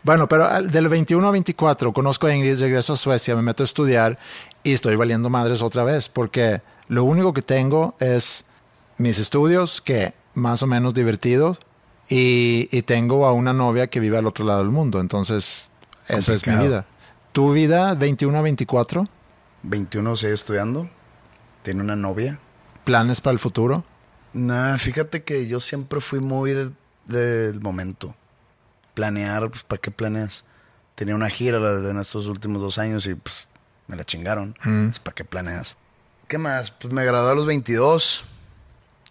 Bueno, pero al- del 21 a 24 conozco a Ingrid, regreso a Suecia, me meto a estudiar y estoy valiendo madres otra vez porque lo único que tengo es mis estudios, que más o menos divertidos, y, y tengo a una novia que vive al otro lado del mundo. Entonces, eso es mi Complicado. vida. ¿Tu vida 21 a 24? 21 sigue estudiando. Tiene una novia. ¿Planes para el futuro? Nah, fíjate que yo siempre fui muy de- del momento. Planear, pues, ¿para qué planeas? Tenía una gira en estos últimos dos años y pues me la chingaron. Pues, ¿Para qué planeas? ¿Qué más? Pues me gradué a los 22.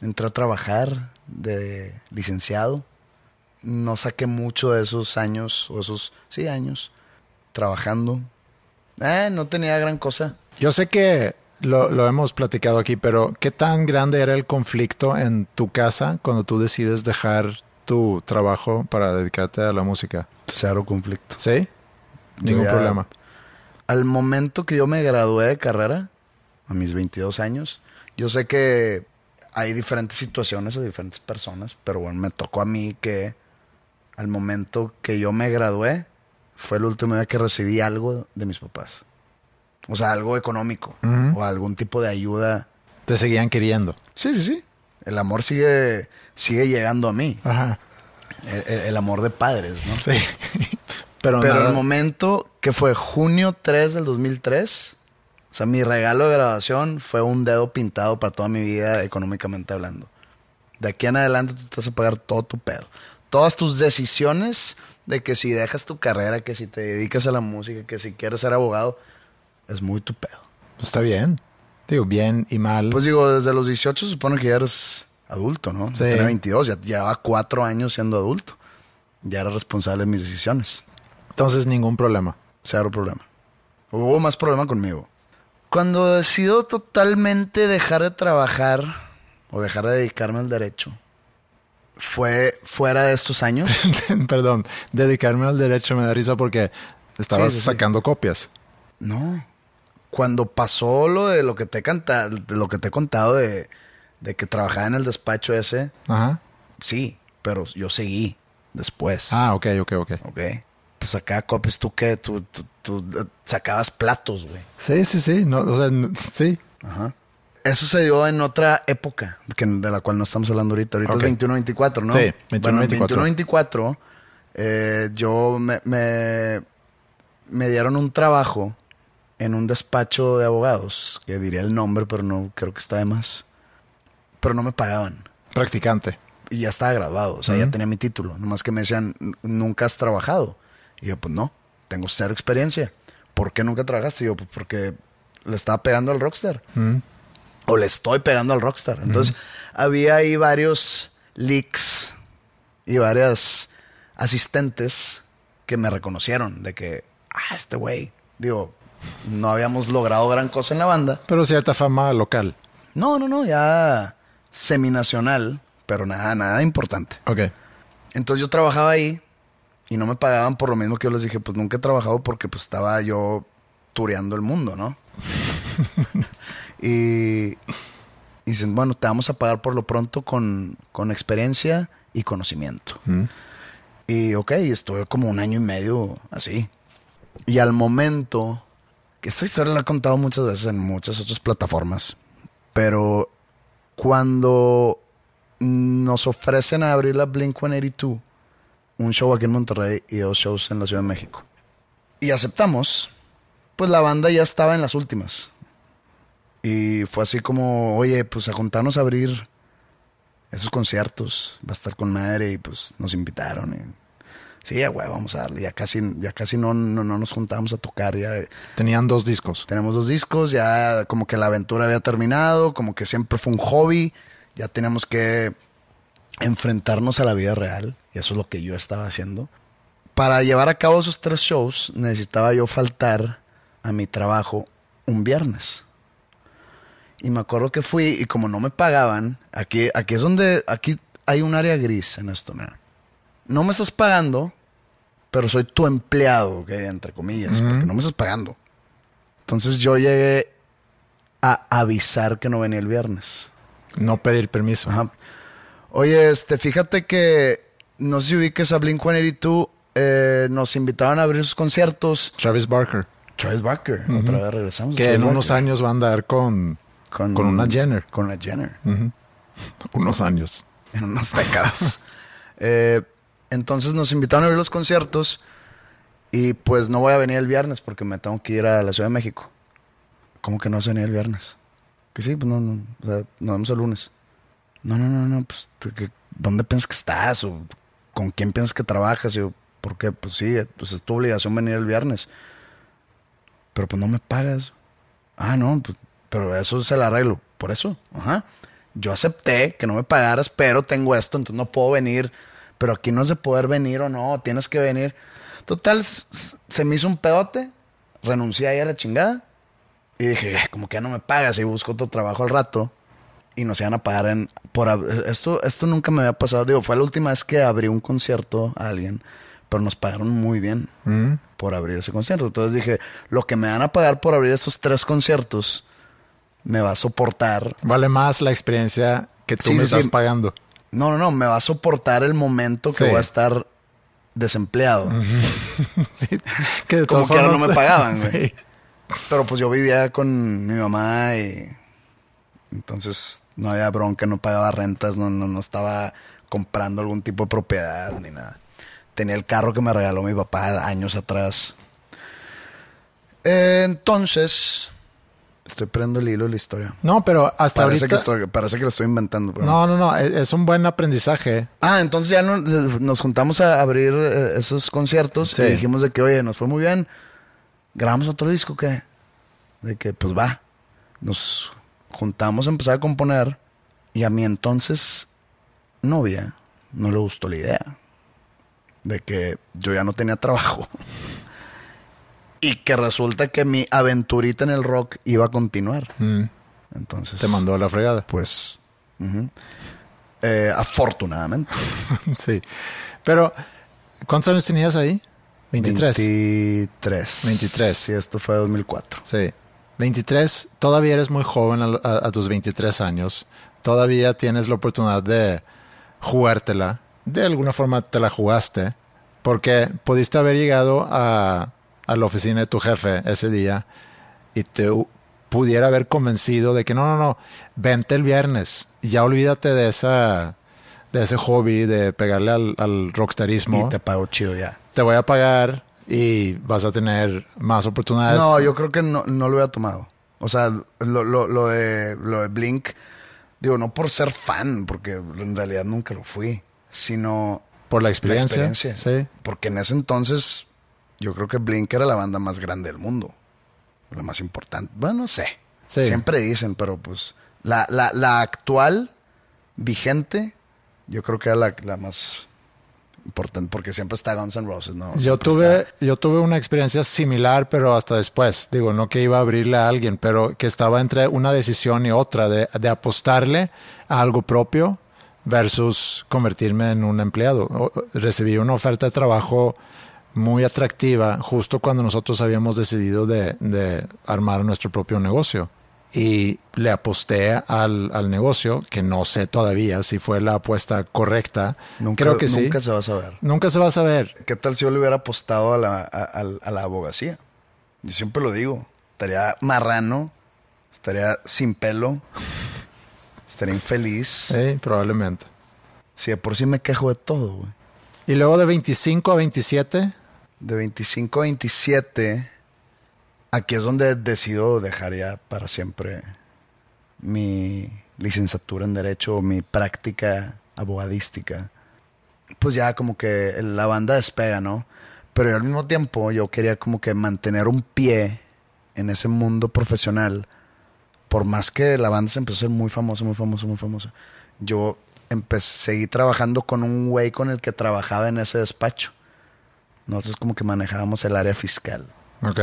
Entré a trabajar de licenciado. No saqué mucho de esos años, o esos, sí, años, trabajando. Eh, no tenía gran cosa. Yo sé que lo, lo hemos platicado aquí, pero ¿qué tan grande era el conflicto en tu casa cuando tú decides dejar tu trabajo para dedicarte a la música? Cero conflicto. ¿Sí? Ningún ya- problema. al momento que yo me gradué de carrera, a mis 22 años, yo sé que hay diferentes situaciones a diferentes personas, pero bueno, me tocó a mí que al momento que yo me gradué, fue el último día que recibí algo de mis papás. O sea, algo económico o algún tipo de ayuda. Te seguían queriendo. Sí, sí, sí. El amor sigue, sigue llegando a mí. Ajá. El, el- el amor de padres, ¿no? Sí. pero Pero nada- el momento que fue junio 3 del 2003, o sea, mi regalo de graduación fue un dedo pintado para toda mi vida económicamente hablando. De aquí en adelante tú te vas a pagar todo tu pedo. Todas tus decisiones de que si dejas tu carrera, que si te dedicas a la música, que si quieres ser abogado, es muy tu pedo. Está bien. Digo, bien y mal. Pues digo, desde los 18 se supone que ya eres adulto, ¿no? Sí. Tenía 22, ya llevaba cuatro años siendo adulto. Ya era responsable de mis decisiones. Entonces, ningún problema. Cero problema. Hubo más problema conmigo. Cuando decido totalmente dejar de trabajar o dejar de dedicarme al derecho, fue fuera de estos años. Perdón, dedicarme al derecho me da risa porque estabas Sí, sí, sí. sacando copias. No. cuando pasó lo de lo que te he canta- de lo que te he contado de, de que trabajaba en el despacho ese, Ajá. sí, pero yo seguí después. Ah, ok, ok, ok. Ok. Pues acá, Copes, tú qué, tú, tú, tú, eh, sacabas platos, güey. Sí, sí, sí. No, o sea, n- sí. Ajá. Eso se dio en otra época, que, de la cual no estamos hablando ahorita. Ahorita es 21-24, ¿no? Sí, 21-24. Bueno, en 21-24, eh, yo me, me, me dieron un trabajo en un despacho de abogados, que diría el nombre, pero no creo que está de más. Pero no me pagaban. Practicante. Y ya estaba graduado, o sea, ya tenía mi título. Nomás que me decían, "N- nunca has trabajado. Y yo, pues no, tengo cero experiencia. ¿Por qué nunca trabajaste? Y yo, pues porque le estaba pegando al rockstar. O le estoy pegando al rockstar. Entonces, había ahí varios leaks y varias asistentes que me reconocieron de que, ah, este güey, digo, no habíamos logrado gran cosa en la banda. Pero cierta fama local. No, no, no, ya seminacional, pero nada, nada importante. Ok. Entonces yo trabajaba ahí y no me pagaban por lo mismo que yo les dije, pues nunca he trabajado porque pues estaba yo tureando el mundo, ¿no? y, y dicen, bueno, te vamos a pagar por lo pronto con, con experiencia y conocimiento. Y ok, estuve como un año y medio así. Y al momento, que esta historia la he contado muchas veces en muchas otras plataformas, pero cuando nos ofrecen a abrir la Blink 182, un show aquí en Monterrey y dos shows en la Ciudad de México. Y aceptamos, pues la banda ya estaba en las últimas. Y fue así como, oye, pues a juntarnos a abrir esos conciertos, va a estar con madre y pues nos invitaron. Y, sí, ya, güey, vamos a darle. Ya casi, ya casi no, no, no nos juntábamos a tocar, ya Tenían dos discos. tenemos dos discos, ya como que la aventura había terminado, como que siempre fue un hobby, ya teníamos que enfrentarnos a la vida real, y eso es lo que yo estaba haciendo. Para llevar a cabo esos tres shows necesitaba yo faltar a mi trabajo un viernes. Y me acuerdo que fui y como no me pagaban, aquí, aquí es donde, aquí hay un área gris en esto, mira. No me estás pagando, pero soy tu empleado, ¿ok? entre comillas, porque no me estás pagando. Entonces yo llegué a avisar que no venía el viernes. No pedir permiso. Ajá. Oye, este, fíjate que no sé si ubiques a Blink 182, eh, nos invitaban a abrir sus conciertos. Travis Barker. Travis Barker, otra vez regresamos. Que en unos años va a andar con, con, una Jenner. Con una Jenner. Unos años. en unas décadas. Eh, entonces nos invitaron a ver los conciertos y pues no voy a venir el viernes porque me tengo que ir a la Ciudad de México. ¿Cómo que no vas a venir el viernes? Que sí, pues no, no, o sea, nos vemos el lunes. No, no, no, no, pues ¿tú qué- ¿dónde piensas que estás? ¿O con quién piensas que trabajas? Y yo, ¿por qué? Pues sí, pues es tu obligación venir el viernes. Pero pues no me pagas. Ah, no, pues, pero eso se lo arreglo. Por eso, ajá. Yo acepté que no me pagaras, pero tengo esto, entonces no puedo venir. Pero aquí no es de poder venir o no, tienes que venir. Total, se me hizo un pedote, renuncié ahí a la chingada y dije, "Ay, como que ya no me pagas y busco otro trabajo al rato y nos iban a pagar en por esto esto nunca me había pasado digo fue la última vez que abrí un concierto a alguien pero nos pagaron muy bien por abrir ese concierto entonces dije lo que me van a pagar por abrir esos tres conciertos me va a soportar Vale más la experiencia que tú Sí, me sí, estás sí. pagando. no no no me va a soportar el momento que voy a estar desempleado Sí. Que de Como que ahora no me pagaban, güey. Pero pues yo vivía con mi mamá y entonces no había bronca, no pagaba rentas, no, no, no estaba comprando algún tipo de propiedad ni nada. Tenía el carro que me regaló mi papá años atrás. Eh, entonces, estoy perdiendo el hilo de la historia. No, pero hasta Parece ahorita. que, estoy, parece que lo estoy inventando. pero- No, no, no. Es, es un buen aprendizaje. Ah, entonces ya no- nos juntamos a abrir eh, esos conciertos Sí. y dijimos de que, oye, nos fue muy bien. ¿Grabamos otro disco qué? De que, pues va. Nos juntamos a empezar a componer y a mi entonces novia no le gustó la idea de que yo ya no tenía trabajo. y que resulta que mi aventurita en el rock iba a continuar. Entonces. Te mandó a la fregada. Pues. Eh, afortunadamente. sí. Pero, ¿cuántos años tenías ahí? 23. 23. 23. Sí, esto fue 2004. Sí. 23, todavía eres muy joven a, a- a tus 23 años. Todavía tienes la oportunidad de jugártela. De alguna forma te la jugaste. Porque pudiste haber llegado a, a la oficina de tu jefe ese día y te pudiera haber convencido de que no, no, no, vente el viernes. Ya olvídate de esa de ese hobby de pegarle al, al rockstarismo. Y te pago chido ya. te voy a pagar y vas a tener más oportunidades. No, yo creo que no, no lo hubiera tomado. O sea, lo, lo, lo de, lo de Blink, digo, no por ser fan, porque en realidad nunca lo fui, sino por la la experiencia. experiencia. Sí. Porque en ese entonces yo creo que Blink era la banda más grande del mundo. La más importante. Bueno, no sé. Sí. Siempre dicen, pero pues la, la, la actual vigente, yo creo que era la, la más importante, porque siempre está Guns N' Roses, ¿no? Yo tuve, está- yo tuve una experiencia similar, pero hasta después. Digo, no que iba a abrirle a alguien, pero que estaba entre una decisión y otra de, de apostarle a algo propio versus convertirme en un empleado. Recibí una oferta de trabajo muy atractiva justo cuando nosotros habíamos decidido de, de armar nuestro propio negocio. Y le aposté al, al negocio, que no sé todavía si fue la apuesta correcta. Nunca, Creo que sí. nunca se va a saber. Nunca se va a saber. ¿Qué tal si yo le hubiera apostado a la, a la abogacía? Yo siempre lo digo. Estaría marrano, estaría sin pelo, estaría infeliz. Sí, probablemente. Si de por sí me quejo de todo, güey. Y luego de 25 a 27, De 25 a 27, aquí es donde decido dejar ya para siempre mi licenciatura en Derecho, mi práctica abogadística. Pues ya como que la banda despega, ¿no? Pero yo al mismo tiempo yo quería como que mantener un pie en ese mundo profesional. Por más que la banda se empezó a ser muy famosa, muy famosa, muy famosa. Yo empecé, seguí trabajando con un güey con el que trabajaba en ese despacho. Nosotros como que manejábamos el área fiscal. ok.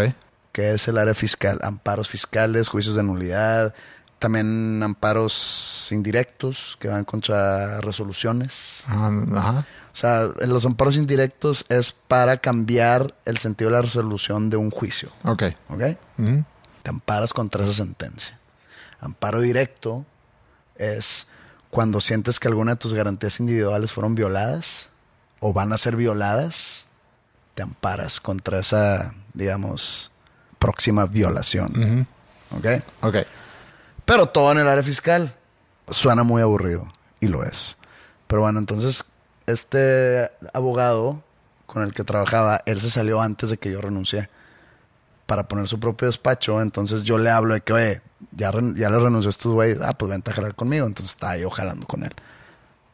¿Qué es el área fiscal? Amparos fiscales, juicios de nulidad, también amparos indirectos que van contra resoluciones. Ah, Ajá. O sea, los amparos indirectos es para cambiar el sentido de la resolución de un juicio. Ok. ¿Ok? Ujú. Te amparas contra esa sentencia. Amparo directo es cuando sientes que alguna de tus garantías individuales fueron violadas o van a ser violadas, te amparas contra esa, digamos, próxima violación. ¿Ok? Ok. Pero todo en el área fiscal. Suena muy aburrido y lo es. Pero bueno, entonces este abogado con el que trabajaba, él se salió antes de que yo renuncié para poner su propio despacho. Entonces yo le hablo de que, oye, ya, ya le renunció a estos güeyes. Ah, pues vente a jalar conmigo. Entonces estaba yo jalando con él.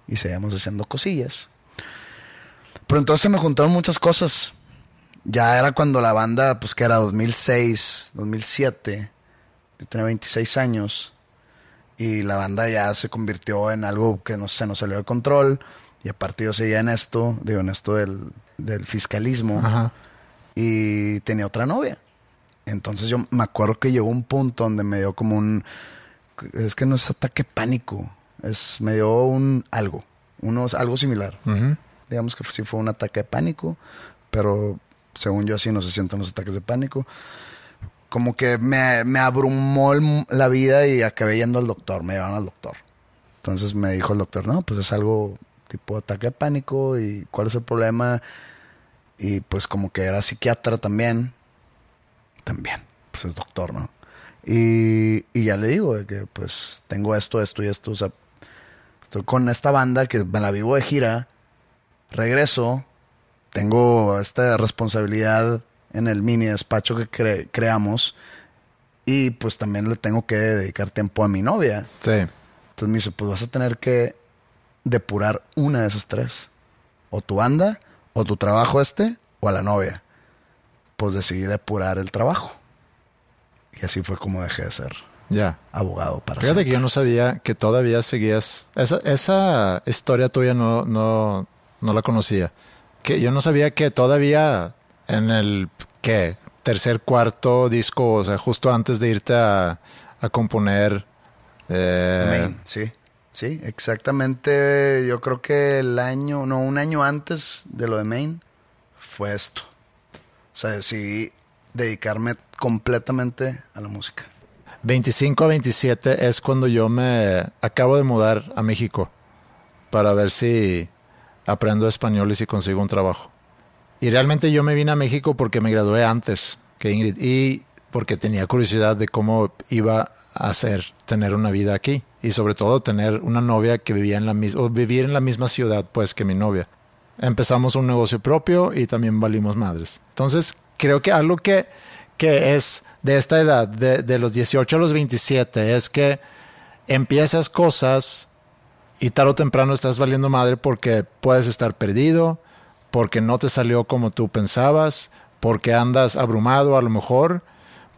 Y seguíamos haciendo cosillas. Pero entonces se me juntaron muchas cosas. Ya era cuando la banda, pues que era 2006, 2007. Yo tenía 26 años. Y la banda ya se convirtió en algo que no, se nos salió de control. Y aparte yo seguía en esto, digo, en esto del, del fiscalismo. Ajá. Y tenía otra novia. Entonces yo me acuerdo que llegó un punto donde me dio como un... Es que no es ataque pánico. Es, me dio un algo. Unos, algo similar. Digamos que sí fue un ataque de pánico, pero según yo así no se sienten los ataques de pánico. Como que me, me abrumó la vida y acabé yendo al doctor, me llevaron al doctor. Entonces me dijo el doctor, no, pues es algo tipo ataque de pánico y cuál es el problema. Y pues como que era psiquiatra también. También, pues es doctor, ¿no? Y, y ya le digo de que pues tengo esto, esto y esto. O sea, estoy con esta banda que me la vivo de gira regreso, tengo esta responsabilidad en el mini despacho que cre- creamos y pues también le tengo que dedicar tiempo a mi novia. Sí. Entonces me dice, pues vas a tener que depurar una de esas tres. O tu banda, o tu trabajo este, o a la novia. Pues decidí depurar el trabajo. Y así fue como dejé de ser Ya. abogado para Fíjate que siempre. yo no sabía que todavía seguías. Esa, esa historia tuya no, no, no la conocía. Que yo no sabía que todavía en el ¿qué? tercer, cuarto disco, o sea, justo antes de irte a, a componer. eh, Maine, sí. Sí, exactamente. Yo creo que el año, no, un año antes de lo de Maine fue esto. O sea, decidí dedicarme completamente a la música. 25 a 27 es cuando yo me acabo de mudar a México para ver si aprendo español y si consigo un trabajo. Y realmente yo me vine a México porque me gradué antes que Ingrid y porque tenía curiosidad de cómo iba a ser tener una vida aquí y sobre todo tener una novia que vivía en la misma o vivir en la misma ciudad pues que mi novia. Empezamos un negocio propio y también valimos madres. Entonces, creo que algo que, que es de esta edad, de, de los 18 a los 27, es que empiezas cosas y tarde o temprano estás valiendo madre porque puedes estar perdido, porque no te salió como tú pensabas, porque andas abrumado a lo mejor,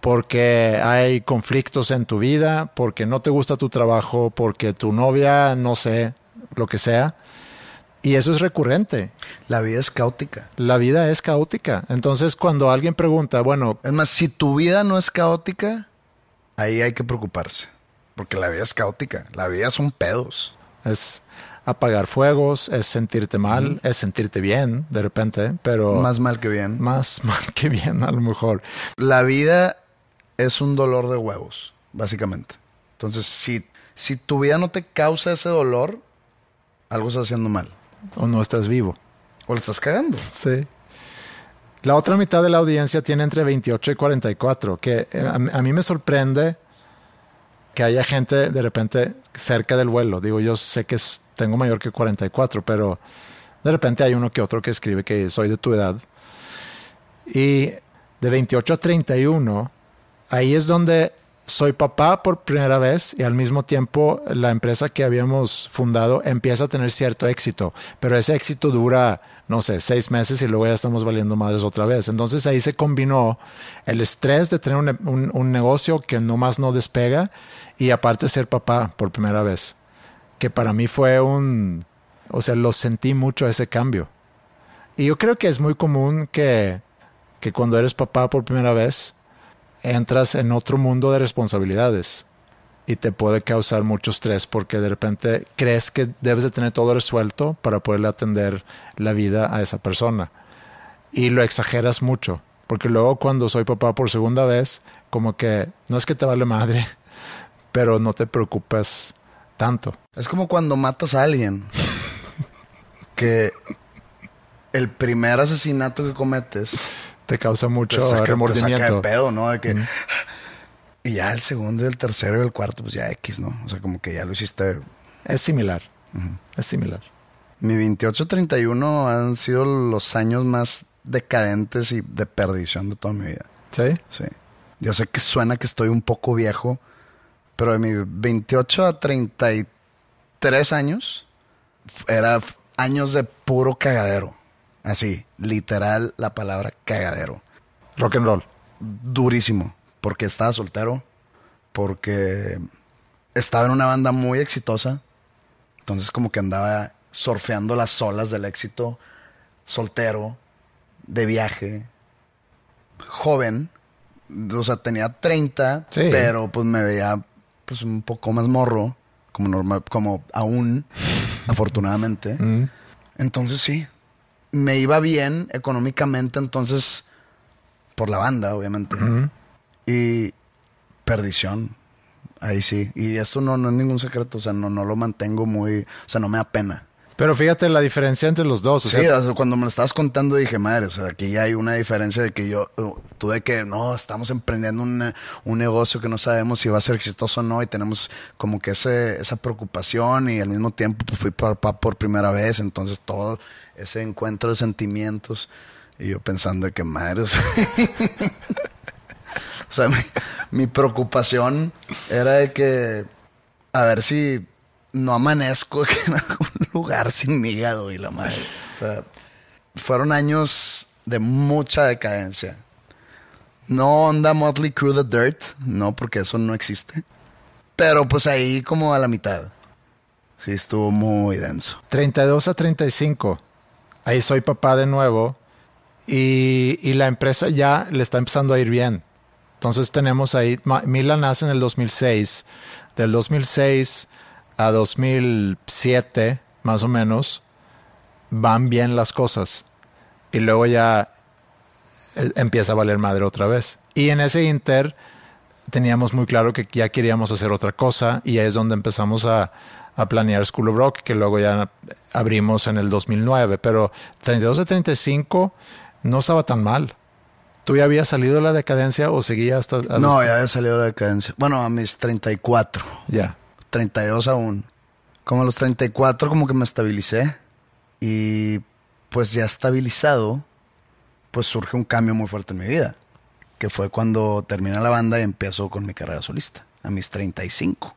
porque hay conflictos en tu vida, porque no te gusta tu trabajo, porque tu novia, no sé, lo que sea. Y eso es recurrente. La vida es caótica. La vida es caótica. Entonces, cuando alguien pregunta, bueno, Es más, si tu vida no es caótica, ahí hay que preocuparse. Porque la vida es caótica. La vida son pedos. Es apagar fuegos, es sentirte mal, es sentirte bien de repente, pero Más mal que bien. más mal que bien a lo mejor. La vida es un dolor de huevos, básicamente. Entonces, si, si tu vida no te causa ese dolor, algo estás haciendo mal. O no estás vivo. O le estás cagando. Sí. La otra mitad de la audiencia tiene entre 28 y 44, que eh, a, a mí me sorprende que haya gente de repente cerca del vuelo. Digo, yo sé que tengo mayor que 44, pero de repente hay uno que otro que escribe que soy de tu edad. Y de 28 a 31, ahí es donde soy papá por primera vez y al mismo tiempo la empresa que habíamos fundado empieza a tener cierto éxito, pero ese éxito dura, no sé, seis meses y luego ya estamos valiendo madres otra vez. Entonces ahí se combinó el estrés de tener un, un- negocio que nomás no despega y aparte ser papá por primera vez, que para mí fue un, o sea, lo sentí mucho ese cambio. Y yo creo que es muy común que, que cuando eres papá por primera vez, entras en otro mundo de responsabilidades y te puede causar mucho estrés porque de repente crees que debes de tener todo resuelto para poderle atender la vida a esa persona. Y lo exageras mucho, porque luego cuando soy papá por segunda vez, como que no es que te vale madre, pero no te preocupes tanto. Es como cuando matas a alguien. que el primer asesinato que cometes Te causa te mucho saca, te saca de remordimiento. pedo, ¿no? De que, Y ya el segundo, el tercero y el cuarto, pues ya X, ¿no? O sea, como que ya lo hiciste. Es similar. Es similar. Mi 28-31 han sido los años más decadentes y de perdición de toda mi vida. ¿Sí? Sí. Yo sé que suena que estoy un poco viejo, pero de mi 28 a 33 años era años de puro cagadero. Así, literal la palabra cagadero. Rock and roll. Durísimo, porque estaba soltero, porque estaba en una banda muy exitosa, entonces como que andaba surfeando las olas del éxito, soltero, de viaje, joven, o sea, tenía 30, Sí. pero pues me veía pues un poco más morro, como normal, como aún, afortunadamente. Entonces sí, me iba bien económicamente, entonces, por la banda, obviamente. Y perdición, ahí sí. Y esto no, no es ningún secreto, o sea, no, no lo mantengo muy, o sea, no me da pena. Pero fíjate la diferencia entre los dos. O Sí, sea, cuando me lo estabas contando dije, madre, o sea, aquí ya hay una diferencia de que yo, uh, tú de que no, estamos emprendiendo un, un negocio que no sabemos si va a ser exitoso o no y tenemos como que ese, esa preocupación y al mismo tiempo pues, fui papá por primera vez, entonces todo ese encuentro de sentimientos y yo pensando que madre, o sea, o sea, mi, mi preocupación era de que a ver si no amanezco en algún lugar sin mi hígado y la madre. Fueron años de mucha decadencia. No onda Motley Crue The Dirt, no, porque eso no existe. Pero pues ahí como a la mitad. Sí, estuvo muy denso. 32 a 35. Ahí soy papá de nuevo. Y, y la empresa ya le está empezando a ir bien. Entonces tenemos ahí, Ma- Mila nace en el 2006. Del 2006 a 2007, más o menos, van bien las cosas. Y luego ya eh, empieza a valer madre otra vez. Y en ese inter teníamos muy claro que ya queríamos hacer otra cosa y ahí es donde empezamos a, a planear School of Rock, que luego ya abrimos en el 2009, pero 32 de 35 no estaba tan mal. ¿Tú ya habías salido de la decadencia o seguía hasta... No, los- ya había salido de la decadencia. Bueno, a mis 34. Ya. 32 aún. Como a los 34 como que me estabilicé. Y pues ya estabilizado, pues surge un cambio muy fuerte en mi vida. Que fue cuando termina la banda y empiezo con mi carrera solista. A mis 35.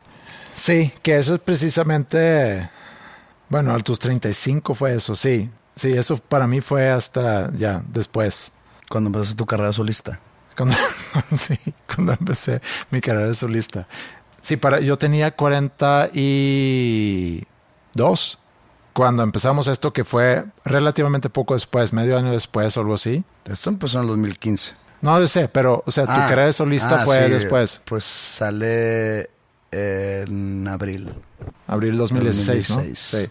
Sí, que eso es precisamente... Bueno, a tus 35 fue eso, sí. Sí, eso para mí fue hasta ya después. Cuando empezaste tu carrera solista. Cuando, sí, cuando empecé mi carrera solista. Sí, para, yo tenía 42 cuando empezamos esto, que fue relativamente poco después, medio año después o algo así. Esto empezó en el 2015. No yo sé, pero, o sea, tu Ah, carrera de solista ah, fue sí, después, Pues sale en abril. abril 2016, 2016. ¿no? Sí.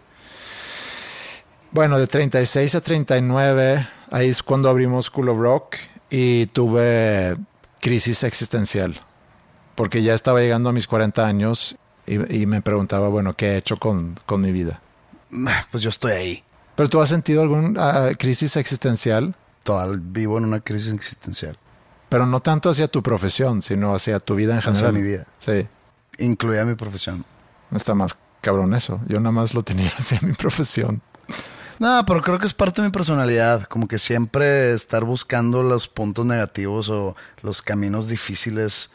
Bueno, de 36 a 39, ahí es cuando abrimos School of Rock y tuve crisis existencial, porque ya estaba llegando a mis 40 años y, y me preguntaba, bueno, ¿qué he hecho con, con mi vida? Pues yo estoy ahí. ¿Pero tú has sentido alguna crisis existencial? Toda, vivo en una crisis existencial. Pero no tanto hacia tu profesión, sino hacia tu vida en Hacia general. mi vida. Sí, Incluida mi profesión. está más cabrón eso. Yo nada más lo tenía hacia mi profesión. No, pero creo que es parte de mi personalidad. Como que siempre estar buscando los puntos negativos o los caminos difíciles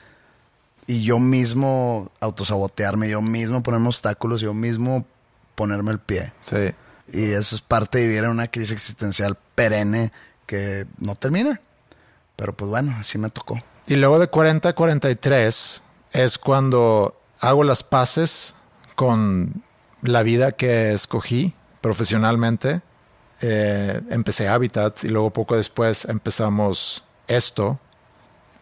y yo mismo autosabotearme, yo mismo ponerme obstáculos, yo mismo ponerme el pie. Sí. Y eso es parte de vivir en una crisis existencial perenne que no termina. Pero pues bueno, así me tocó. Y luego de 40 a 43 es cuando hago las paces con la vida que escogí profesionalmente. Eh, empecé Habitat y luego poco después empezamos esto.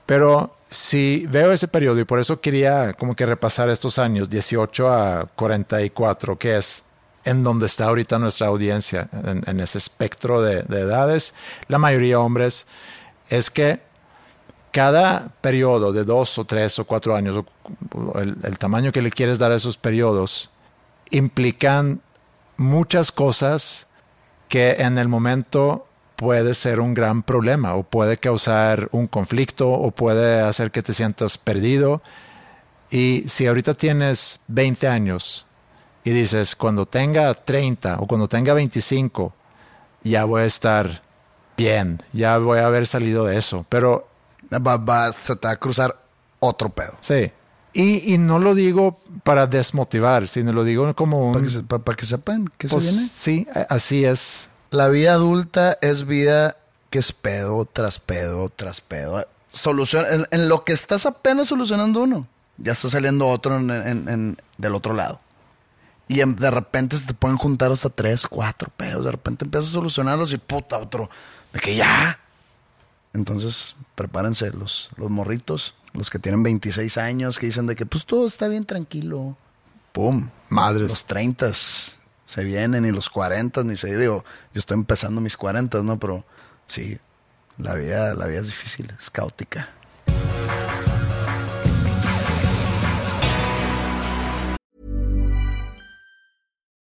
Pero si veo ese periodo y por eso quería como que repasar estos años, 18 a 44, que es en donde está ahorita nuestra audiencia, en, ese espectro de, de edades, la mayoría hombres, es que cada periodo de dos o tres o cuatro años, el, el tamaño que le quieres dar a esos periodos, implican muchas cosas que en el momento puede ser un gran problema o puede causar un conflicto o puede hacer que te sientas perdido. Y si ahorita tienes 20 años y dices, cuando tenga 30 o cuando tenga 25, ya voy a estar bien, ya voy a haber salido de eso. Pero Va, va- se te va a cruzar otro pedo. sí. Y, y no lo digo para desmotivar, sino lo digo como un... Para que, se- que sepan que pues, se viene. Sí, así es. La vida adulta es vida que es pedo tras pedo tras pedo. Solución, en, en lo que estás apenas solucionando uno, ya está saliendo otro en- del otro lado. Y en- de repente se te pueden juntar hasta tres, cuatro pedos. De repente empiezas a solucionarlos y puta, otro. De que ya. Entonces, prepárense los, los morritos, los que tienen 26 años, que dicen de que pues todo está bien tranquilo. ¡Pum! Madres. Los 30 se vienen y los 40 ni se digo, yo estoy empezando mis 40, ¿no? Pero sí, la vida, la vida es difícil, es caótica.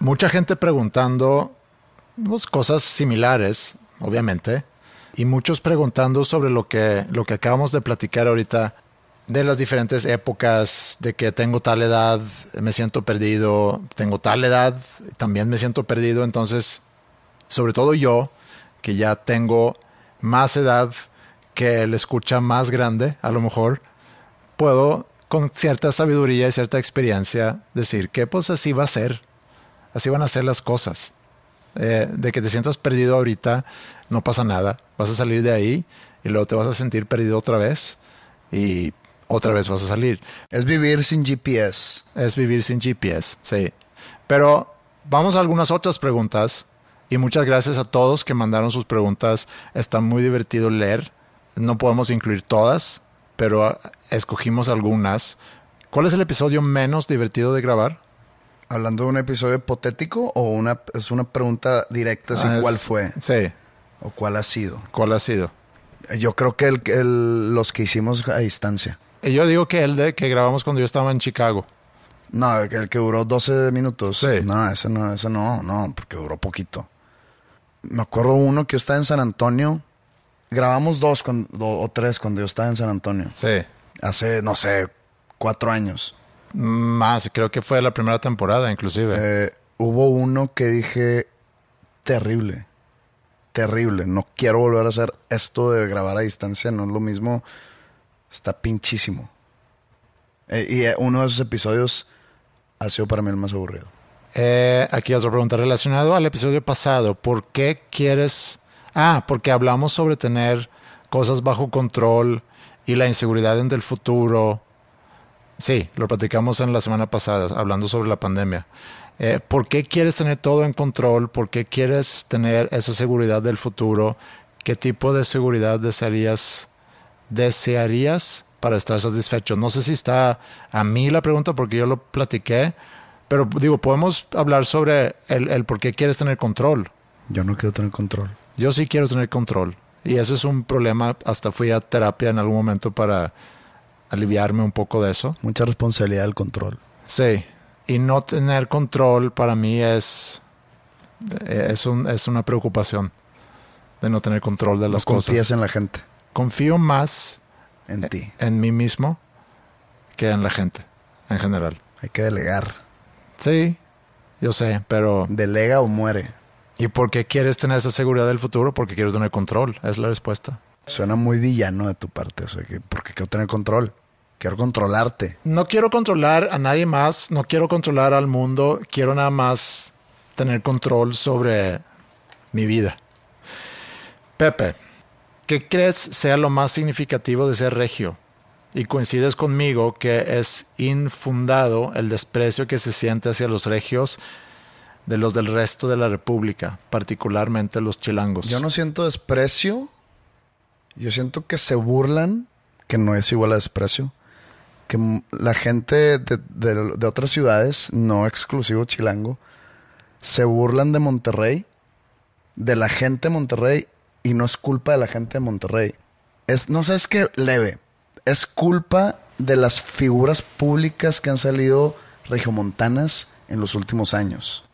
Mucha gente preguntando pues, cosas similares, obviamente, y muchos preguntando sobre lo que, lo que acabamos de platicar ahorita de las diferentes épocas, de que tengo tal edad, me siento perdido, tengo tal edad, también me siento perdido, entonces, sobre todo yo, que ya tengo más edad que el escucha más grande, a lo mejor, puedo con cierta sabiduría y cierta experiencia decir que pues así va a ser, así van a ser las cosas. Eh, de que te sientas perdido ahorita, no pasa nada, vas a salir de ahí y luego te vas a sentir perdido otra vez y otra vez vas a salir. Es vivir sin GPS. Es vivir sin GPS, sí. Pero vamos a algunas otras preguntas y muchas gracias a todos que mandaron sus preguntas. Está muy divertido leer. No podemos incluir todas, pero escogimos algunas. ¿Cuál es el episodio menos divertido de grabar? Hablando de un episodio hipotético o una es una pregunta directa, Ah, cuál es- fue Sí. o cuál ha sido. ¿Cuál ha sido? Yo creo que el, el- los que hicimos a distancia. Y yo digo que el de que grabamos cuando yo estaba en Chicago. No, el que, duró 12 minutos. Sí. No, ese no, ese no, no, porque duró poquito. Me acuerdo uno que yo estaba en San Antonio. Grabamos dos cuando- do- o tres cuando yo estaba en San Antonio. Sí. Hace, no sé, cuatro años. Más, creo que fue la primera temporada, inclusive. Eh, hubo uno que dije, terrible, terrible. No quiero volver a hacer esto de grabar a distancia, no es lo mismo. Está pinchísimo. Eh, y eh, uno de esos episodios ha sido para mí el más aburrido. Eh, aquí otra pregunta relacionado al episodio pasado. ¿Por qué quieres... Ah, porque hablamos sobre tener cosas bajo control y la inseguridad en el futuro. Sí, lo platicamos en la semana pasada, hablando sobre la pandemia. Eh, ¿Por qué quieres tener todo en control? ¿Por qué quieres tener esa seguridad del futuro? ¿Qué tipo de seguridad desearías, desearías para estar satisfecho? No sé si está a mí la pregunta porque yo lo platiqué, pero digo, podemos hablar sobre el, el por qué quieres tener control. Yo no quiero tener control. Yo sí quiero tener control. Y eso es un problema. Hasta fui a terapia en algún momento para aliviarme un poco de eso. Mucha responsabilidad del control. Sí. Y no tener control para mí es, es, un- es una preocupación de no tener control de No las confías cosas. en la gente, Confío más en ti. en mí mismo que en la gente en general. Hay que delegar. Sí, yo sé, pero Delega o muere. ¿y por qué quieres tener esa seguridad del futuro? Porque quiero tener control, es la respuesta. Suena muy villano de tu parte. O sea, que porque quiero tener control. Quiero controlarte. No quiero controlar a nadie más, no quiero controlar al mundo, quiero nada más tener control sobre mi vida. Pepe, ¿qué crees sea lo más significativo de ser regio? Y coincides conmigo que es infundado el desprecio que se siente hacia los regios de los del resto de la República, particularmente los chilangos. Yo no siento desprecio. Yo siento que se burlan, que no es igual a desprecio. Que la gente de, de- otras ciudades, no exclusivo chilango, se burlan de Monterrey, de la gente de Monterrey, y no es culpa de la gente de Monterrey. Es, no sé, es que leve. Es culpa de las figuras públicas que han salido regiomontanas en los últimos años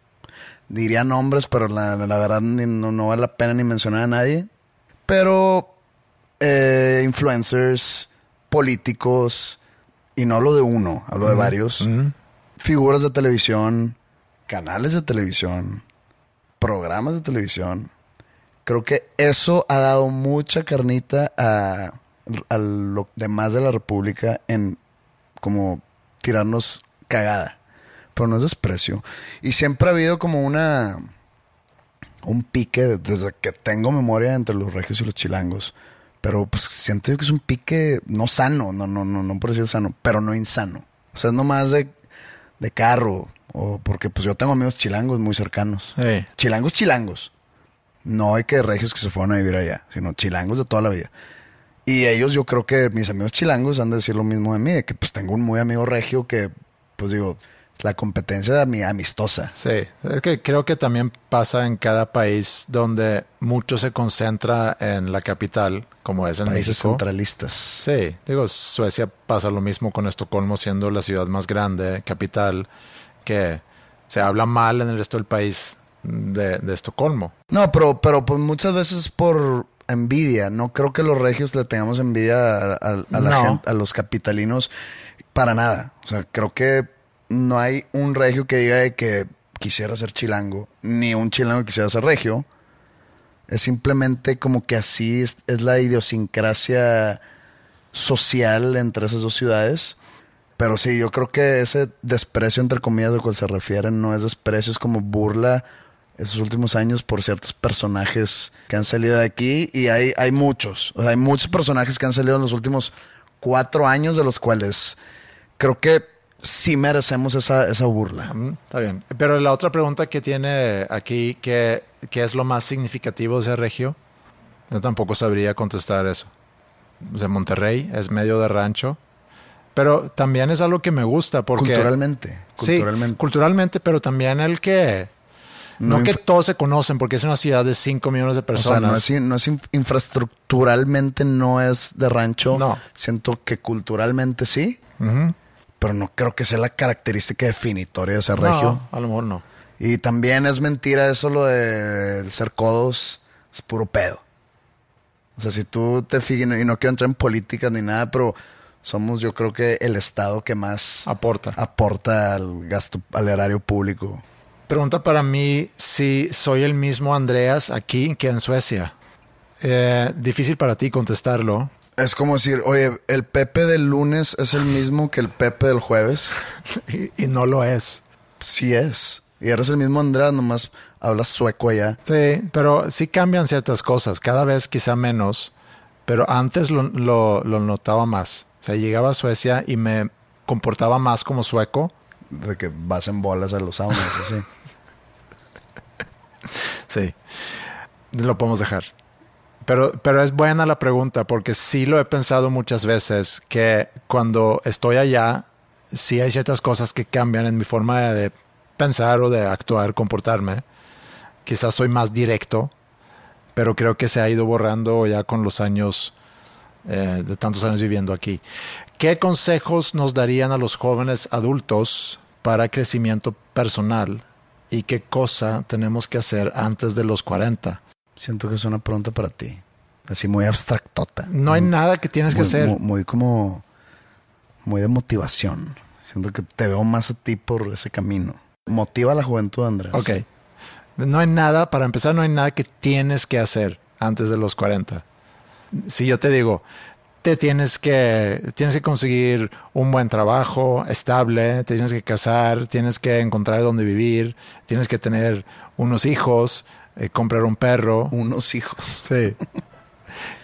diría nombres, pero la, la verdad no, no vale la pena ni mencionar a nadie. Pero eh, influencers, políticos, y no hablo de uno, hablo de varios, figuras de televisión, canales de televisión, programas de televisión. Creo que eso ha dado mucha carnita a, a lo demás de la República en como tirarnos cagada. Pero no es desprecio. Y siempre ha habido como una. Un pique desde que tengo memoria entre los regios y los chilangos. Pero pues siento yo que es un pique no sano, no, no, no, no por decir sano, pero no insano. O sea, es nomás de, de carro. O porque pues yo tengo amigos chilangos muy cercanos. Sí. Chilangos, chilangos. No hay que regios que se fueron a vivir allá, sino chilangos de toda la vida. Y ellos, yo creo que mis amigos chilangos han de decir lo mismo de mí, de que pues tengo un muy amigo regio que, pues digo, La competencia ami- amistosa. Sí, es que creo que también pasa en cada país donde mucho se concentra en la capital, como es en Países México. centralistas. Sí, digo, Suecia pasa lo mismo con Estocolmo siendo la ciudad más grande, capital, que se habla mal en el resto del país de, de Estocolmo. No, pero, pero pues muchas veces por envidia. No creo que los regios le tengamos envidia a, a- a la No. gente, a los capitalinos para nada. O sea, creo que no hay un regio que diga de que quisiera ser chilango, ni un chilango que quisiera ser regio. Es simplemente como que así es, es la idiosincrasia social entre esas dos ciudades. Pero sí, yo creo que ese desprecio, entre comillas, de cual se refieren, no es desprecio, es como burla esos últimos años por ciertos personajes que han salido de aquí. Y hay, hay muchos, o sea, hay muchos personajes que han salido en los últimos cuatro años, de los cuales creo que sí merecemos esa, esa burla. Mm, Está bien. Pero la otra pregunta que tiene aquí, ¿qué, qué es lo más significativo de regio? Yo tampoco sabría contestar eso. O sea, Monterrey es medio de rancho, pero también es algo que me gusta porque... Culturalmente. Sí, Culturalmente. culturalmente, pero también el que... No, No que todos se conocen, porque es una ciudad de 5 millones de O sea, personas. no es, no es inf- infraestructuralmente no es de rancho. No. Siento que culturalmente sí, Ujú. Pero no creo que sea la característica definitoria de ser No, regio. a lo mejor no. Y también es mentira eso lo de ser codos, es puro pedo. O sea, si tú te fijas, y no quiero entrar en política ni nada, pero somos yo creo que el estado que más Aporta. aporta al gasto, al erario público. Pregunta para mí si soy el mismo Andreas aquí que en Suecia. Eh, difícil para ti contestarlo. Es como decir, oye, el Pepe del lunes es el mismo que el Pepe del jueves. y, y no lo es. Sí es. Y eres el mismo Andrés, nomás hablas sueco allá. Sí, pero sí cambian ciertas cosas. Cada vez quizá menos, pero antes lo, lo- lo notaba más. O sea, llegaba a Suecia y me comportaba más como sueco. De que vas en bolas a los saunas, así. Sí, lo podemos dejar. Pero, pero es buena la pregunta porque sí lo he pensado muchas veces que cuando estoy allá, sí hay ciertas cosas que cambian en mi forma de, pensar o de actuar, comportarme. Quizás soy más directo, pero creo que se ha ido borrando ya con los años, eh, de tantos años viviendo aquí. ¿Qué consejos nos darían a los jóvenes adultos para crecimiento personal? ¿Y qué cosa tenemos que hacer antes de los 40? Siento que es una pregunta para ti. Así muy abstractota. No hay nada que tienes que hacer. Muy, muy como. Muy de motivación. Siento que te veo más a ti por ese camino. Motiva a la juventud, Andrés. Ok. No hay nada, para empezar, no hay nada que tienes que hacer antes de los 40. Si yo te digo, te tienes que, tienes que conseguir un buen trabajo estable, te tienes que casar, tienes que encontrar dónde vivir, tienes que tener unos hijos, eh, comprar un perro. Unos hijos. Sí.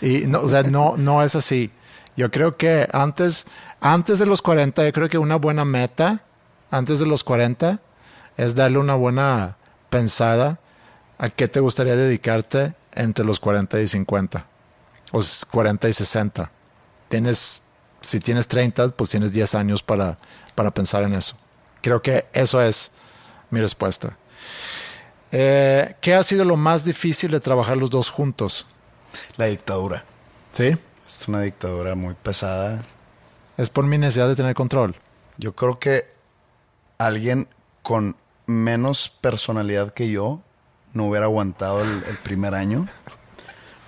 Y no, o sea, no, no es así. Yo creo que antes, antes de los 40, yo creo que una buena meta, antes de los 40, es darle una buena pensada a qué te gustaría dedicarte entre los 40 y 50. O s- 40 y 60. Tienes, si tienes 30, pues tienes 10 años para, para pensar en eso. Creo que eso es mi respuesta. Eh, ¿Qué ha sido lo más difícil de trabajar los dos juntos? La dictadura. ¿Sí? Es una dictadura muy pesada. Es por mi necesidad de tener control. Yo creo que alguien con menos personalidad que yo no hubiera aguantado el, el primer año.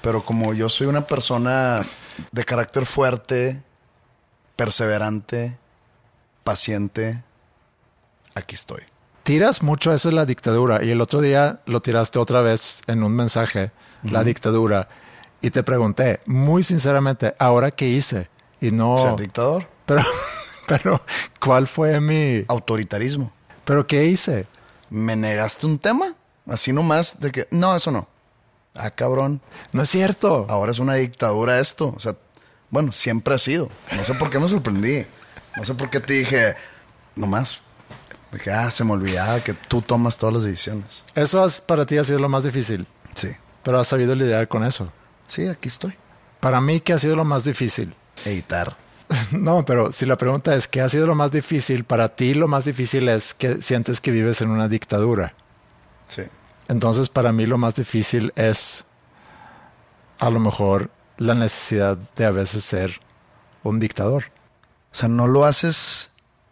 Pero como yo soy una persona de carácter fuerte, perseverante, paciente, aquí estoy. Tiras mucho eso de la dictadura y el otro día lo tiraste otra vez en un mensaje, la dictadura, y te pregunté, muy sinceramente, ¿ahora qué hice? Y no... Ser dictador, Pero, pero, ¿cuál fue mi... autoritarismo. ¿Pero qué hice? ¿Me negaste un tema? Así nomás de que, no, eso no. Ah, cabrón. No es cierto. ahora es una dictadura esto. O sea, bueno, siempre ha sido. No sé por qué me sorprendí. No sé por qué te dije, nomás. Dije, ah, se me olvidaba que tú tomas todas las decisiones. Eso has- para ti ha sido lo más difícil, Sí. pero has sabido lidiar con eso. Sí, aquí estoy. Para mí, ¿qué ha sido lo más difícil? Editar. No, pero si la pregunta es, ¿qué ha sido lo más difícil? Para ti lo más difícil es que sientes que vives en una dictadura. Sí. Entonces, para mí lo más difícil es a lo mejor la necesidad de a veces ser un dictador. O sea, no lo haces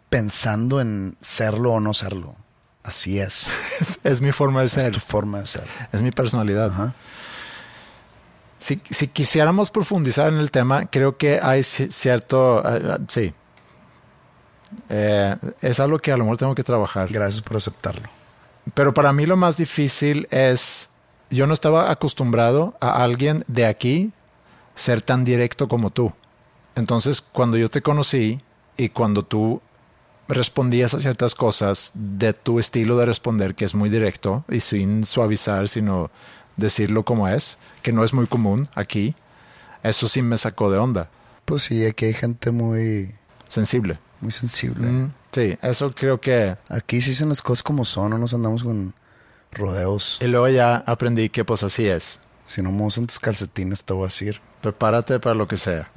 pensando en serlo o no serlo. Así es. Es, es mi forma de Es ser, tu forma de ser. es mi personalidad. Ajá. Si, si quisiéramos profundizar en el tema, creo que hay ci- cierto, eh, sí, Eh, es algo que a lo mejor tengo que trabajar. Gracias por aceptarlo. Pero para mí lo más difícil es, yo no estaba acostumbrado a alguien de aquí ser tan directo como tú. Entonces, cuando yo te conocí y cuando tú respondías a ciertas cosas de tu estilo de responder, que es muy directo y sin suavizar, sino decirlo como es, que no es muy común aquí, eso sí me sacó de onda, Pues sí, aquí hay gente muy, sensible. Muy sensible. Mm, Sí, eso creo que... Aquí sí dicen las cosas como son, no nos andamos con rodeos. Y luego ya aprendí que pues así es. Si no me usan tus calcetines, te voy a decir. Prepárate para lo que sea.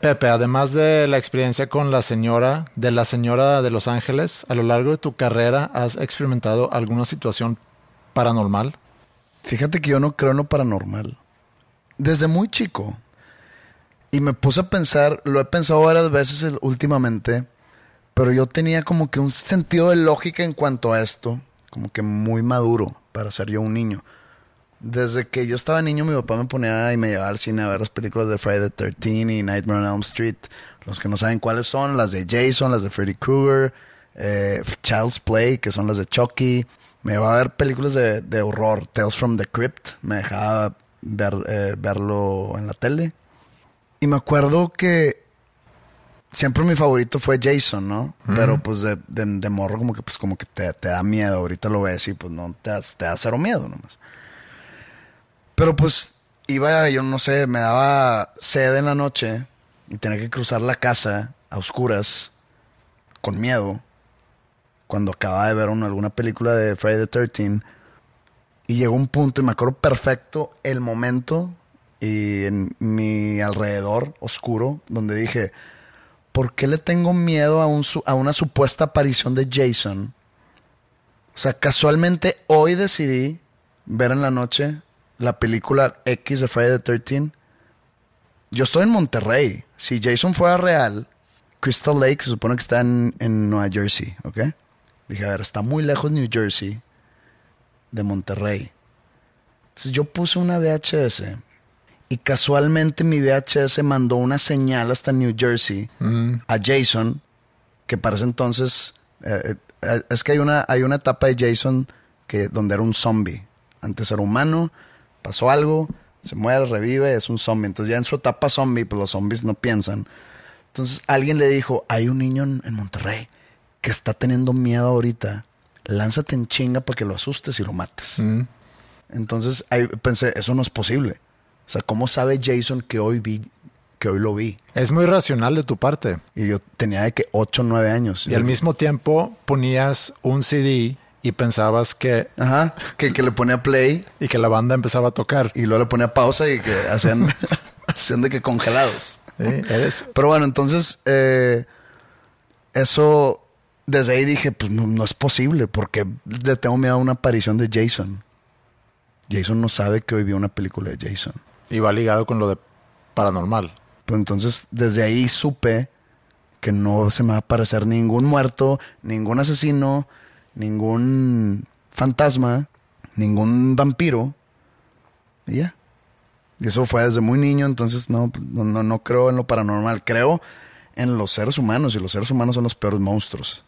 Pepe, además de la experiencia con la señora, de la señora de Los Ángeles, a lo largo de tu carrera, ¿has experimentado alguna situación paranormal? Fíjate que yo no creo en lo paranormal. Desde muy chico. Y me puse a pensar, lo he pensado varias veces últimamente, pero yo tenía como que un sentido de lógica en cuanto a esto, como que muy maduro para ser yo un niño. Desde que yo estaba niño, mi papá me ponía y me llevaba al cine a ver las películas de Friday the 13 y Nightmare on Elm Street. Los que no saben cuáles son, las de Jason, las de Freddy Krueger, eh, Child's Play, que son las de Chucky. Me llevaba a ver películas de, de horror, Tales from the Crypt. Me dejaba ver, eh, verlo en la tele. Y me acuerdo que siempre mi favorito fue Jason, ¿no? Pero pues de, de, de morro como que pues como que te, te da miedo. Ahorita lo ves y pues no, te, te da cero miedo nomás. Pero pues iba, yo no sé, me daba sed en la noche y tenía que cruzar la casa a oscuras con miedo cuando acababa de ver una- alguna película de Friday the 13 y llegó un punto y me acuerdo perfecto el momento y en mi alrededor oscuro donde dije, ¿por qué le tengo miedo a, un, a una supuesta aparición de Jason? O sea, casualmente hoy decidí ver en la noche la película X de Friday the 13. Yo estoy en Monterrey. Si Jason fuera real, Crystal Lake se supone que está en, en Nueva Jersey, ¿ok? Dije, a ver, está muy lejos New Jersey de Monterrey. Entonces yo puse una VHS y casualmente mi VHS mandó una señal hasta New Jersey a Jason, que para ese entonces eh, eh, es que hay una, hay una etapa de Jason que donde era un zombie. Antes era humano, pasó algo, se muere, revive, es un zombie. Entonces ya en su etapa zombie, pues los zombies no piensan. Entonces alguien le dijo, hay un niño en, en Monterrey que está teniendo miedo ahorita. Lánzate en chinga para que lo asustes y lo mates. Entonces ahí pensé, eso no es posible. O sea, ¿cómo sabe Jason que hoy vi, que hoy lo vi? Es muy racional de tu parte. Y yo tenía de que 8 o 9 años. Y al mismo tiempo ponías un CD y pensabas que... Ajá, que, que le ponía play Y que la banda empezaba a tocar. y luego le ponía pausa y que hacían, hacían de que congelados. Sí, eres... Pero bueno, entonces eh, eso, desde ahí dije, pues no, no es posible porque le tengo miedo a una aparición de Jason. Jason no sabe que hoy vi una película de Jason. Y va ligado con lo de paranormal. Pues entonces desde ahí supe que no se me va a aparecer ningún muerto, ningún asesino, ningún fantasma, ningún vampiro. Y ya. Y eso fue desde muy niño, entonces no, no, no, no creo en lo paranormal. Creo en los seres humanos y los seres humanos son los peores monstruos.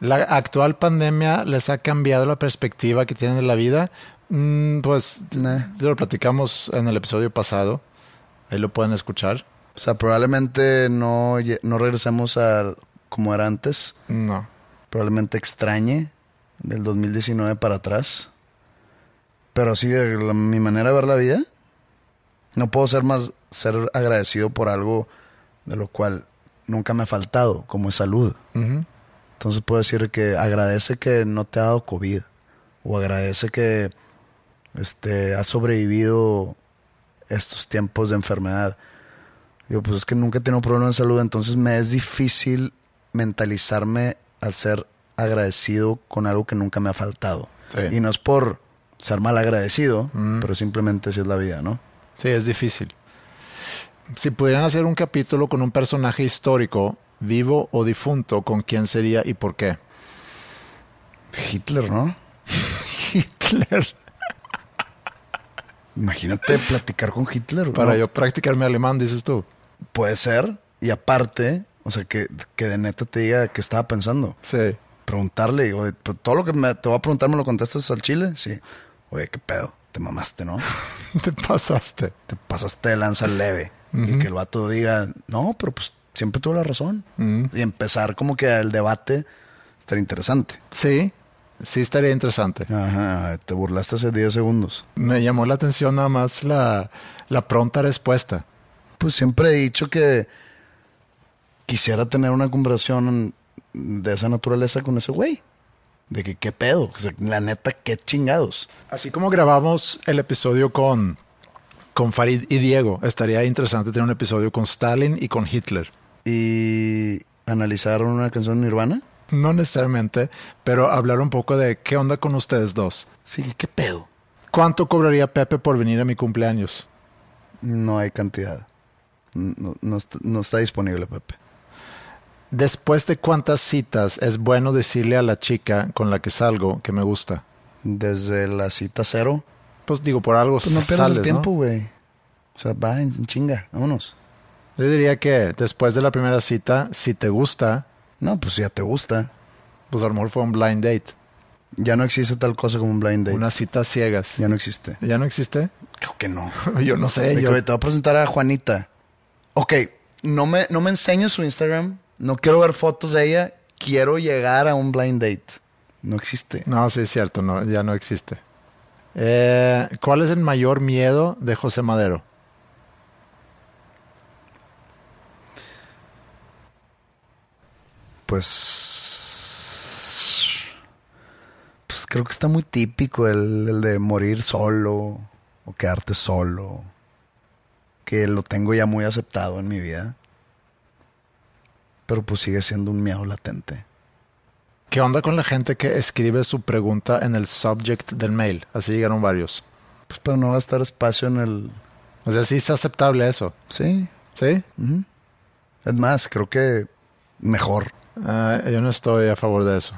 ¿La actual pandemia les ha cambiado la perspectiva que tienen de la vida? Mm, pues Nah. lo platicamos en el episodio pasado. Ahí lo pueden escuchar. O sea, probablemente no, no regresemos a como era antes. No. probablemente extrañe del 2019 para atrás. Pero sí, de la- mi manera de ver la vida, no puedo ser más ser agradecido por algo de lo cual nunca me ha faltado, como es salud. Entonces puedo decir que agradece que no te ha dado COVID o agradece que este, has sobrevivido estos tiempos de enfermedad. Digo, pues es que nunca he tenido problemas de salud, entonces me es difícil mentalizarme al ser agradecido con algo que nunca me ha faltado. Sí. Y no es por ser mal agradecido, pero simplemente así es la vida, ¿no? Sí, es difícil. Si pudieran hacer un capítulo con un personaje histórico, vivo o difunto, ¿con quién sería y por qué? Hitler, ¿no? Hitler. Imagínate platicar con Hitler. ¿no? Para yo practicar mi alemán, dices tú. Puede ser. Y aparte, o sea, que, que de neta te diga qué estaba pensando. Sí. Preguntarle, oye, pues, todo lo que me, te voy a preguntar, ¿me lo contestas al chile? Sí. Oye, qué pedo. Te mamaste, ¿no? Te pasaste. Te pasaste de lanza leve. Y que el vato diga, no, pero pues siempre tuvo la razón. Y empezar como que el debate estaría interesante. Sí, sí estaría interesante. Ajá, te burlaste hace 10 segundos. Me llamó la atención nada más la, la pronta respuesta. Pues siempre he dicho que quisiera tener una conversación de esa naturaleza con ese güey. De que qué pedo, o sea, la neta, qué chingados. Así como grabamos el episodio con, con Farid y Diego, estaría interesante tener un episodio con Stalin y con Hitler. Y analizar una canción de Nirvana. No necesariamente, pero hablar un poco de qué onda con ustedes dos. Sí, qué pedo. ¿Cuánto cobraría Pepe por venir a mi cumpleaños? No hay cantidad. No, no está, no está disponible, Pepe. Después de cuántas citas es bueno decirle a la chica con la que salgo que me gusta. Desde la cita cero. Pues digo, por algo Pues no pierdas el tiempo, güey. O sea, va en chinga, vámonos. Yo diría que después de la primera cita, si te gusta, No, pues ya te gusta. pues a lo mejor fue un blind date. Ya no existe tal cosa como un blind date. Una cita ciegas. Ya no existe. ¿Ya no existe? Creo que no. Yo no sé. Que, yo- "Oye, te voy a presentar a Juanita. Ok, no me, no me enseñes su Instagram. No quiero ver fotos de ella. Quiero llegar a un blind date. No existe. No, sí es cierto, no, ya no existe. Eh, ¿Cuál es el mayor miedo de José Madero? Pues. Pues creo que está muy típico el, el de morir solo o quedarte solo. Que lo tengo ya muy aceptado en mi vida. Pero pues sigue siendo un miedo latente. ¿Qué onda con la gente que escribe su pregunta en el subject del mail? Así llegaron varios. Pues pero no va a estar espacio en el. O sea, sí es aceptable eso. Sí. ¿Sí? Es más, creo que mejor. Ah, yo no estoy a favor de eso.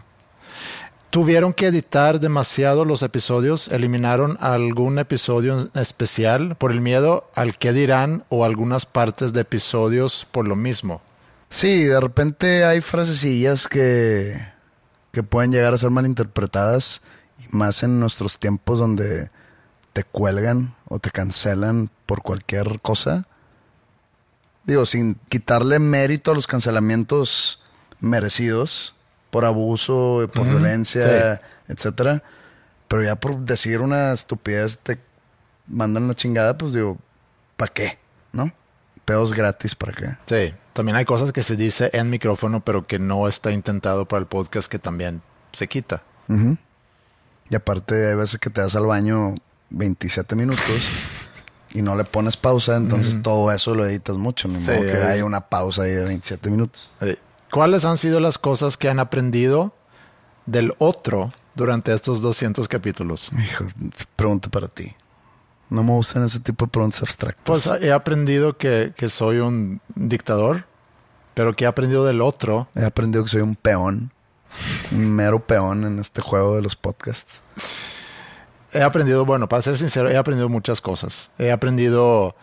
¿Tuvieron que editar demasiado los episodios? ¿Eliminaron algún episodio especial por el miedo al que dirán o algunas partes de episodios por lo mismo? Sí, de repente hay frasecillas que, que pueden llegar a ser malinterpretadas, y más en nuestros tiempos donde te cuelgan o te cancelan por cualquier cosa. Digo, sin quitarle mérito a los cancelamientos merecidos por abuso, por violencia, etcétera. Pero ya por decir una estupidez te mandan la chingada, pues digo, ¿para qué? ¿No? Pedos gratis, ¿para qué? Sí, también hay cosas que se dice en micrófono, pero que no está intentado para el podcast, que también se quita. Y aparte hay veces que te das al baño 27 minutos y no le pones pausa, entonces todo eso lo editas mucho. Ni Sí, que haya una pausa ahí de 27 minutos. Sí. ¿Cuáles han sido las cosas que han aprendido del otro durante estos 200 capítulos? Hijo, pregunta para ti. No me gustan ese tipo de preguntas abstractas. Pues he aprendido que, que soy un dictador, pero que he aprendido del otro. He aprendido que soy un peón, un mero peón en este juego de los podcasts. He aprendido, bueno, para ser sincero, he aprendido muchas cosas. He aprendido,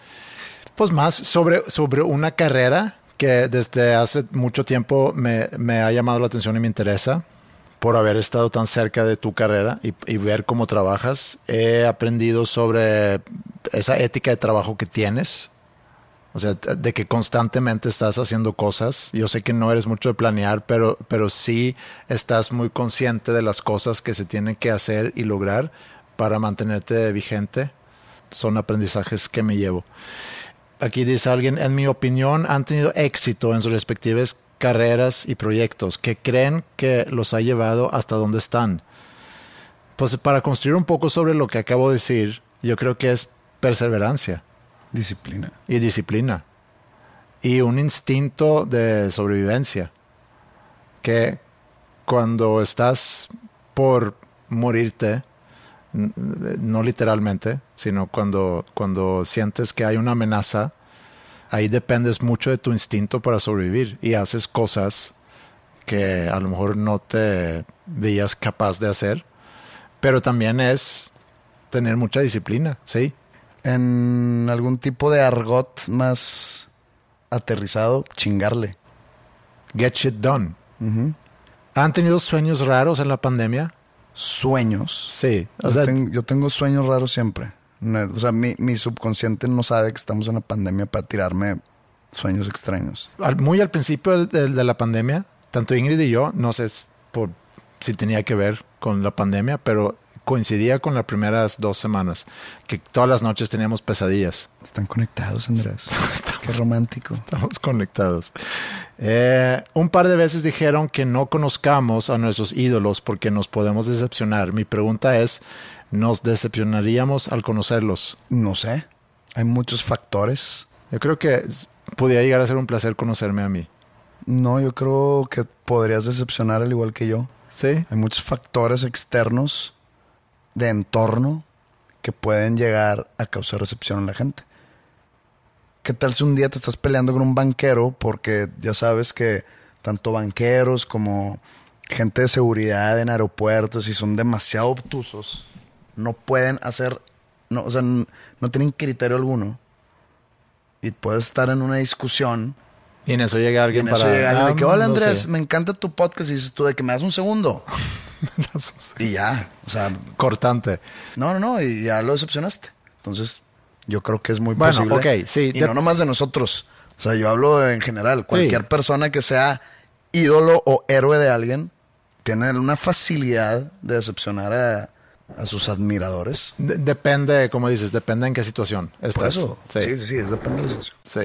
pues más sobre, sobre una carrera que desde hace mucho tiempo me, me ha llamado la atención y me interesa por haber estado tan cerca de tu carrera y, y ver cómo trabajas. He aprendido sobre esa ética de trabajo que tienes. O sea, de que constantemente estás haciendo cosas. Yo sé que no eres mucho de planear, pero, pero sí estás muy consciente de las cosas que se tienen que hacer y lograr para mantenerte vigente. Son aprendizajes que me llevo. Aquí dice alguien, en mi opinión, han tenido éxito en sus respectivas carreras y proyectos que creen que los ha llevado hasta donde están. Pues para construir un poco sobre lo que acabo de decir, yo creo que es perseverancia Disciplina. y disciplina. y un instinto de sobrevivencia que cuando estás por morirte, no literalmente, sino cuando, cuando sientes que hay una amenaza, ahí dependes mucho de tu instinto para sobrevivir y haces cosas que a lo mejor no te veías capaz de hacer, pero también es tener mucha disciplina, ¿sí? En algún tipo de argot más aterrizado, chingarle. Get shit done. ¿Han tenido sueños raros en la pandemia? Sueños. Sí. O yo, sea, tengo, yo tengo sueños raros siempre. No, O sea, mi, mi subconsciente no sabe que estamos en la pandemia para tirarme sueños extraños. al- muy al principio del- de, la pandemia, tanto Ingrid y yo, no sé por si tenía que ver con la pandemia, pero coincidía con las primeras dos semanas, que todas las noches teníamos pesadillas. Están conectados, Andrés. Qué romántico. Estamos conectados. Eh, un par de veces dijeron que no conozcamos a nuestros ídolos porque nos podemos decepcionar. Mi pregunta es, ¿nos decepcionaríamos al conocerlos? No sé. Hay muchos factores. Yo creo que podría llegar a ser un placer conocerme a mí. No, yo creo que podrías decepcionar al igual que yo. ¿Sí? Hay muchos factores externos de entorno que pueden llegar a causar recepción en la gente. ¿Qué tal si un día te estás peleando con un banquero porque ya sabes que tanto banqueros como gente de seguridad en aeropuertos y son demasiado obtusos, no pueden hacer, no, o sea, no tienen criterio alguno y puedes estar en una discusión Y en eso llega y alguien en eso para... llega alguien de que, "Ah, hola Andrés, sé". me encanta tu podcast y dices tú de que me das un segundo. Y ya, o sea, Cortante. no, no, no, y ya lo decepcionaste. Entonces, yo creo que es muy Bueno, posible. ok, sí, Y de- no nomás de nosotros. O sea, yo hablo en general. Cualquier persona que sea ídolo o héroe de alguien tiene una facilidad de decepcionar a, a sus admiradores. De- depende, como dices, depende en qué situación Por estás. eso, Sí. sí, sí, depende de la situación. Sí.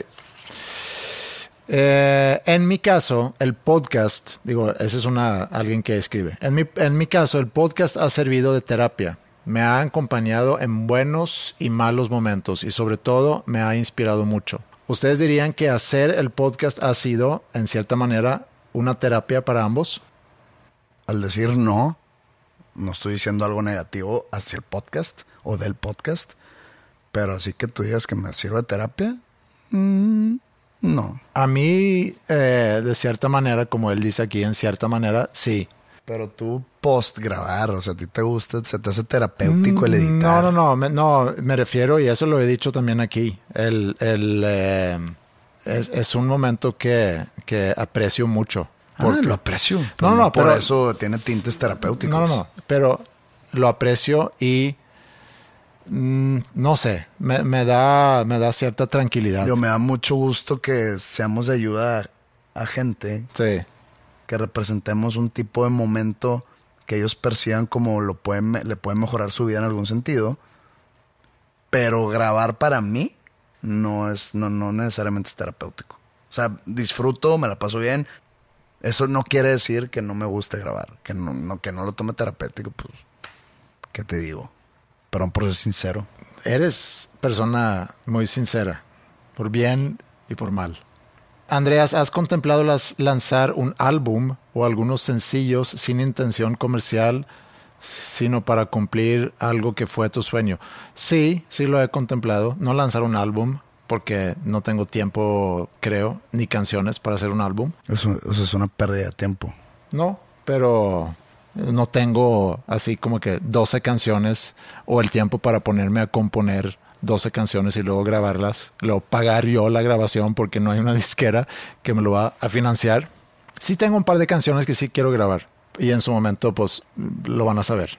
Eh, en mi caso, el podcast, digo, ese es una, alguien que escribe. En mi, en mi caso, el podcast ha servido de terapia. Me ha acompañado en buenos y malos momentos y sobre todo me ha inspirado mucho. ¿Ustedes dirían que hacer el podcast ha sido, en cierta manera, una terapia para ambos? Al decir no, no estoy diciendo algo negativo hacia el podcast o del podcast, pero así que tú digas que me sirve terapia, mm, no. A mí, eh, de cierta manera, como él dice aquí, en cierta manera, sí. Pero tú post grabar, o sea, a ti te gusta, se te hace terapéutico el editar. Mm, No, no, no, me, no, me refiero, y eso lo he dicho también aquí, el, el, eh, es, es un momento que, que aprecio mucho. Ah, lo aprecio. No, no, por pero- eso tiene tintes terapéuticos. no, no, no, pero lo aprecio y no sé, me, me da, me da cierta tranquilidad. Yo me da mucho gusto que seamos de ayuda a, a gente, Sí, que representemos un tipo de momento que ellos perciban como lo pueden, le pueden mejorar su vida en algún sentido. Pero grabar para mí no es, no, no necesariamente es terapéutico. O sea, disfruto, me la paso bien. Eso no quiere decir que no me guste grabar, que no, no- que no lo tome terapéutico, pues, ¿qué te digo? Perdón por ser sincero. eres persona muy sincera, por bien y por mal. Andreas, ¿has contemplado las- lanzar un álbum o algunos sencillos sin intención comercial, sino para cumplir algo que fue tu sueño? Sí, sí lo he contemplado. No lanzar un álbum, porque no tengo tiempo, creo, ni canciones para hacer un álbum. Eso, eso es una pérdida de tiempo. No, pero no tengo así como que 12 canciones o el tiempo para ponerme a componer 12 canciones y luego grabarlas, luego pagar yo la grabación porque no hay una disquera que me lo va a financiar. Sí tengo un par de canciones que sí quiero grabar y en su momento pues lo van a saber.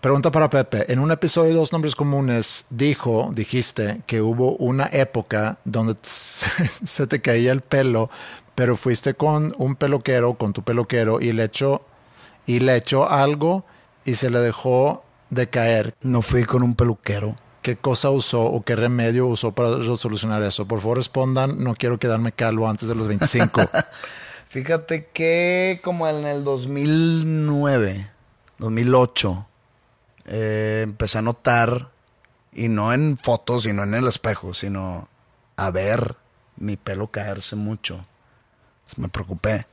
Pregunta para Pepe. En un episodio de Dos Nombres Comunes dijo, dijiste que hubo una época donde se te caía el pelo, pero fuiste con un peluquero, con tu peluquero y le echó, y le echó algo y se le dejó de caer. No fui con un peluquero. ¿Qué cosa usó o qué remedio usó para resolucionar eso? Por favor respondan, no quiero quedarme calvo antes de los 25. Fíjate que como en el 2009, 2008, eh, empecé a notar, y no en fotos, sino en el espejo, sino a ver mi pelo caerse mucho. Entonces me preocupé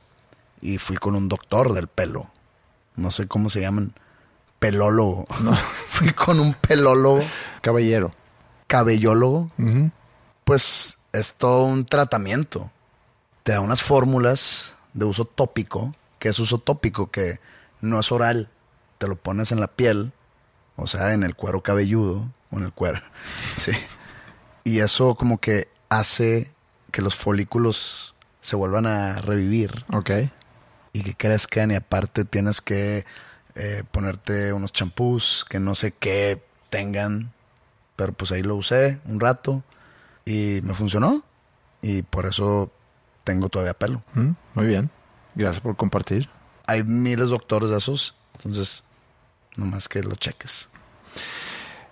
y fui con un doctor del pelo. No sé cómo se llaman. Pelólogo. No, fui con un pelólogo. Caballero. Cabellólogo. Pues es todo un tratamiento. Te da unas fórmulas de uso tópico. que es uso tópico? Que no es oral. Te lo pones en la piel. O sea, en el cuero cabelludo. O en el cuero. Sí. Y eso como que hace que los folículos se vuelvan a revivir. Ok. Y que crezcan y aparte tienes que eh, ponerte unos champús que no sé qué tengan. Pero pues ahí lo usé un rato y me funcionó. Y por eso tengo todavía pelo. Mm, muy bien. Gracias por compartir. Hay miles de doctores de esos. Entonces, nomás que lo cheques.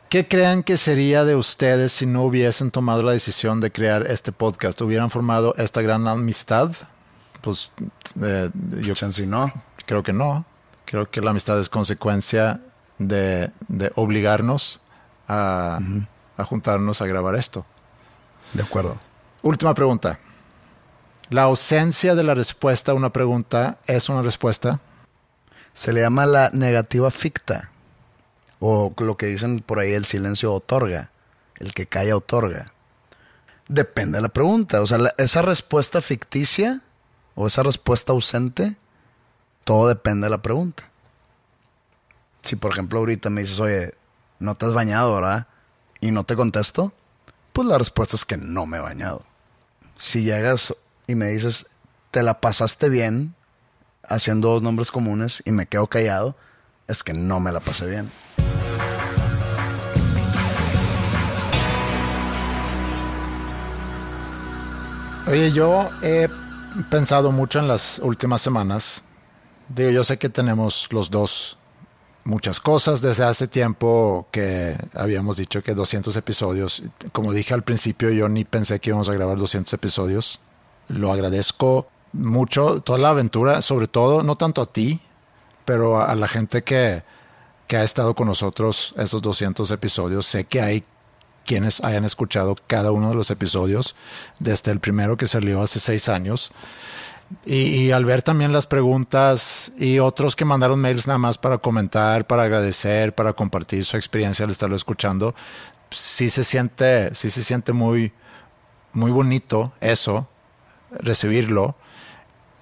¿Qué creen que sería de ustedes si no hubiesen tomado la decisión de crear este podcast? ¿Hubieran formado esta gran amistad? Pues eh, yo si no. creo que no. Creo que la amistad es consecuencia de, obligarnos a, a juntarnos a grabar esto. De acuerdo. Última pregunta. ¿La ausencia de la respuesta a una pregunta es una respuesta? Se le llama la negativa ficta. O lo que dicen por ahí, el silencio otorga. El que calla otorga. Depende de la pregunta. O sea, esa respuesta ficticia o esa respuesta ausente, todo depende de la pregunta. Si por ejemplo ahorita me dices, oye, no te has bañado, ¿verdad? Y no te contesto, pues la respuesta es que no me he bañado. Si llegas y me dices, te la pasaste bien haciendo dos nombres comunes y me quedo callado, es que no me la pasé bien. Oye, yo pensado mucho en las últimas semanas. Digo, yo sé que tenemos los dos muchas cosas desde hace tiempo que habíamos dicho que 200 episodios. Como dije al principio, yo ni pensé que íbamos a grabar 200 episodios. Lo agradezco mucho, toda la aventura, sobre todo, no tanto a ti, pero a, la gente que, que ha estado con nosotros esos 200 episodios. Sé que hay quienes hayan escuchado cada uno de los episodios, desde el primero que salió hace seis años. Y, al ver también las preguntas y otros que mandaron mails nada más para comentar, para agradecer, para compartir su experiencia al estarlo escuchando, sí se siente, sí se siente muy, muy bonito eso, recibirlo.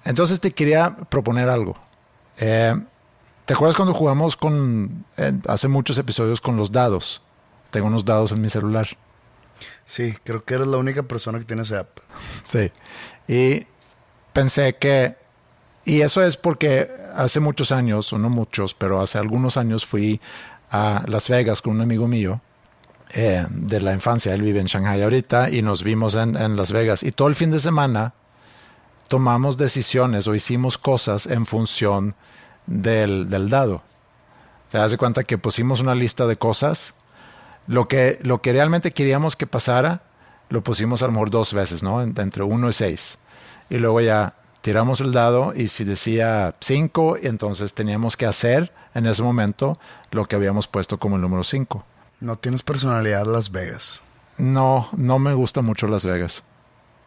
Entonces te quería proponer algo. Eh, ¿Te acuerdas cuando jugamos con, eh, hace muchos episodios con los dados? Tengo unos dados en mi celular. Sí, creo que eres la única persona que tiene esa app. Sí. Y pensé que, y eso es porque hace muchos años, o no muchos, pero hace algunos años fui a Las Vegas con un amigo mío eh, de la infancia. Él vive en Shanghai ahorita y nos vimos en, en Las Vegas. Y todo el fin de semana tomamos decisiones o hicimos cosas en función del, del dado. Te das cuenta que pusimos una lista de cosas lo que, lo que realmente queríamos que pasara, lo pusimos a lo mejor dos veces, ¿no? Entre uno y seis. Y luego ya tiramos el dado y si decía cinco, entonces teníamos que hacer en ese momento lo que habíamos puesto como el número cinco. No tienes personalidad Las Vegas. No, no me gusta mucho Las Vegas.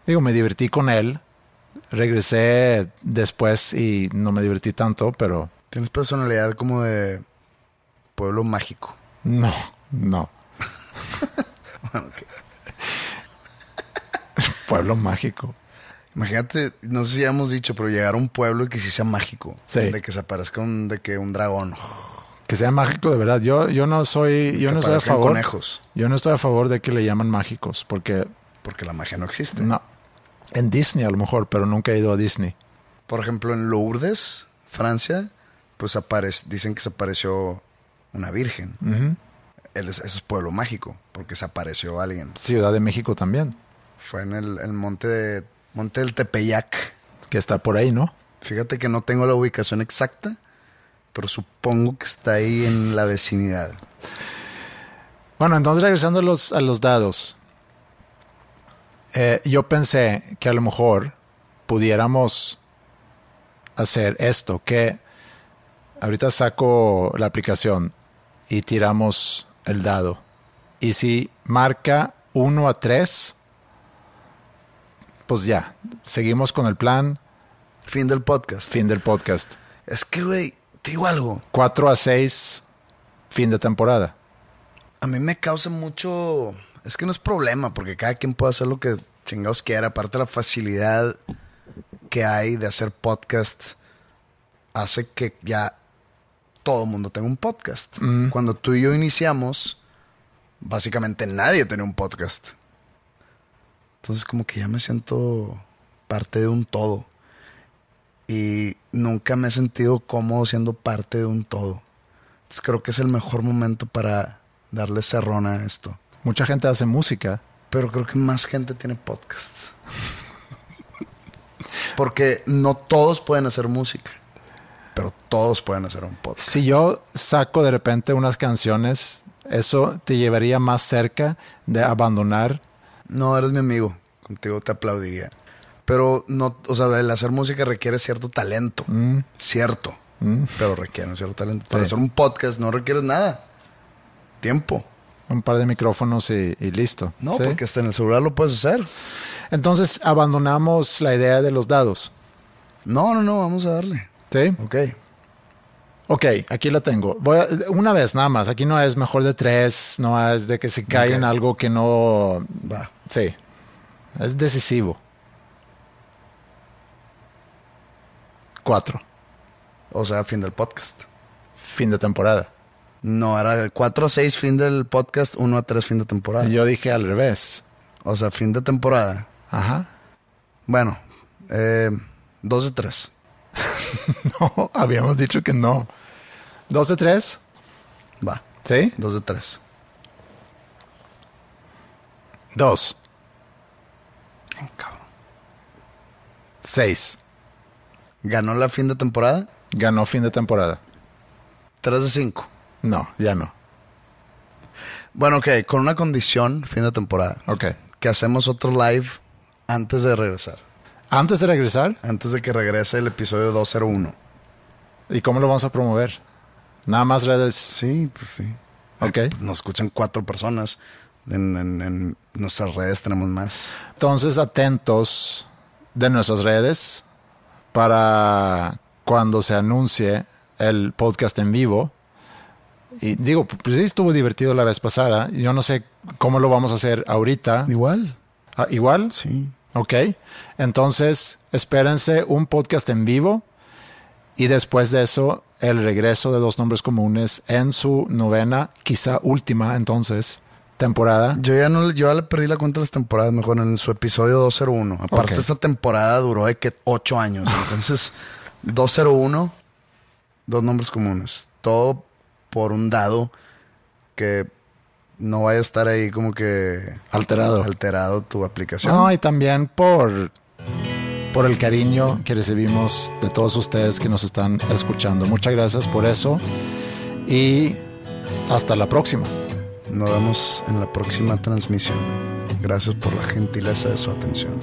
Digo, me divertí con él. Regresé después y no me divertí tanto, pero... Tienes personalidad como de pueblo mágico. No, no. pueblo mágico. Imagínate, no sé si ya hemos dicho, pero llegar a un pueblo y que sí sea mágico. De que se aparezca un, de que un dragón. Que sea mágico de verdad. Yo, yo no soy, yo no estoy a favor. Conejos. Yo no estoy a favor de que le llaman mágicos, porque. Porque la magia no existe. No. En Disney a lo mejor, pero nunca he ido a Disney. Por ejemplo, en Lourdes, Francia, pues aparece, dicen que se apareció una virgen ese es pueblo mágico, porque se apareció alguien. Ciudad de México también. Fue en el, monte, de, monte del Tepeyac. Que está por ahí, ¿no? Fíjate que no tengo la ubicación exacta, pero supongo que está ahí en la vecinidad. Bueno, entonces regresando a los, a los dados. Eh, yo pensé que a lo mejor pudiéramos hacer esto, que ahorita saco la aplicación y tiramos el dado. Y si marca 1 a 3, pues ya, seguimos con el plan, Fin del podcast. fin del podcast. Es que, güey, te digo algo. 4 a 6, fin de temporada. A mí me causa mucho. Es que no es problema, porque cada quien puede hacer lo que chingados quiera. Aparte, la facilidad que hay de hacer podcast hace que ya todo el mundo tenga un podcast. Cuando tú y yo iniciamos, básicamente nadie tenía un podcast. Entonces, como que ya me siento parte de un todo. Y nunca me he sentido cómodo siendo parte de un todo. Entonces, creo que es el mejor momento para darle cerrón a esto. Mucha gente hace música. Pero creo que más gente tiene podcasts. Porque no todos pueden hacer música. Pero todos pueden hacer un podcast. Si yo saco de repente unas canciones, eso te llevaría más cerca de abandonar. No, eres mi amigo. Contigo te aplaudiría. Pero no, o sea, el hacer música requiere cierto talento. Cierto. Pero requiere un cierto talento. Para Mm. Sí. hacer un podcast no requieres nada. Tiempo. Un par de micrófonos y, y listo. No, ¿Sí? porque hasta en el celular lo puedes hacer. Entonces abandonamos la idea de los dados. No, no, no, vamos a darle. ¿Sí? Ok. Ok, aquí la tengo. Voy a- una vez nada más. Aquí no es mejor de tres, no es de que se cae en algo que no. Va. Sí. Es decisivo. Cuatro. O sea, fin del podcast. Fin de temporada. No, era 4 a 6 fin del podcast, 1 a 3 fin de temporada. Yo dije al revés. O sea, fin de temporada. Ajá. Bueno, eh, 2 de 3. No, habíamos dicho que no. ¿Dos de tres? Va, ¿Sí? 2 de 3. Dos. Seis. ¿Ganó la fin de temporada? Ganó fin de temporada. 3 de 5. No, ya no. Bueno, ok, con una condición, fin de temporada. Ok. Que hacemos otro live antes de regresar. Antes de regresar, Antes de que regrese el episodio 201. ¿y cómo lo vamos a promover? Nada más redes. Sí, pues sí. Ok. Nos escuchan cuatro personas. En, en- en nuestras redes tenemos más. Entonces, atentos de nuestras redes para cuando se anuncie el podcast en vivo. Y digo, pues sí estuvo divertido la vez pasada. Yo no sé cómo lo vamos a hacer ahorita. Igual. Ah, ¿Igual? Sí. Ok. Entonces, espérense un podcast en vivo y después de eso, el regreso de dos nombres comunes en su novena, quizá última entonces, temporada. Yo ya no le- yo ya le perdí la cuenta de las temporadas, mejor en su episodio 201. Aparte, esta temporada duró de que ocho años. Entonces, 201, dos nombres comunes. Todo por un dado que no vaya a estar ahí como que Alterado. alterado tu aplicación. No, y también por, por el cariño que recibimos de todos ustedes que nos están escuchando. Muchas gracias por eso y hasta la próxima. Nos vemos en la próxima transmisión. Gracias por la gentileza de su atención.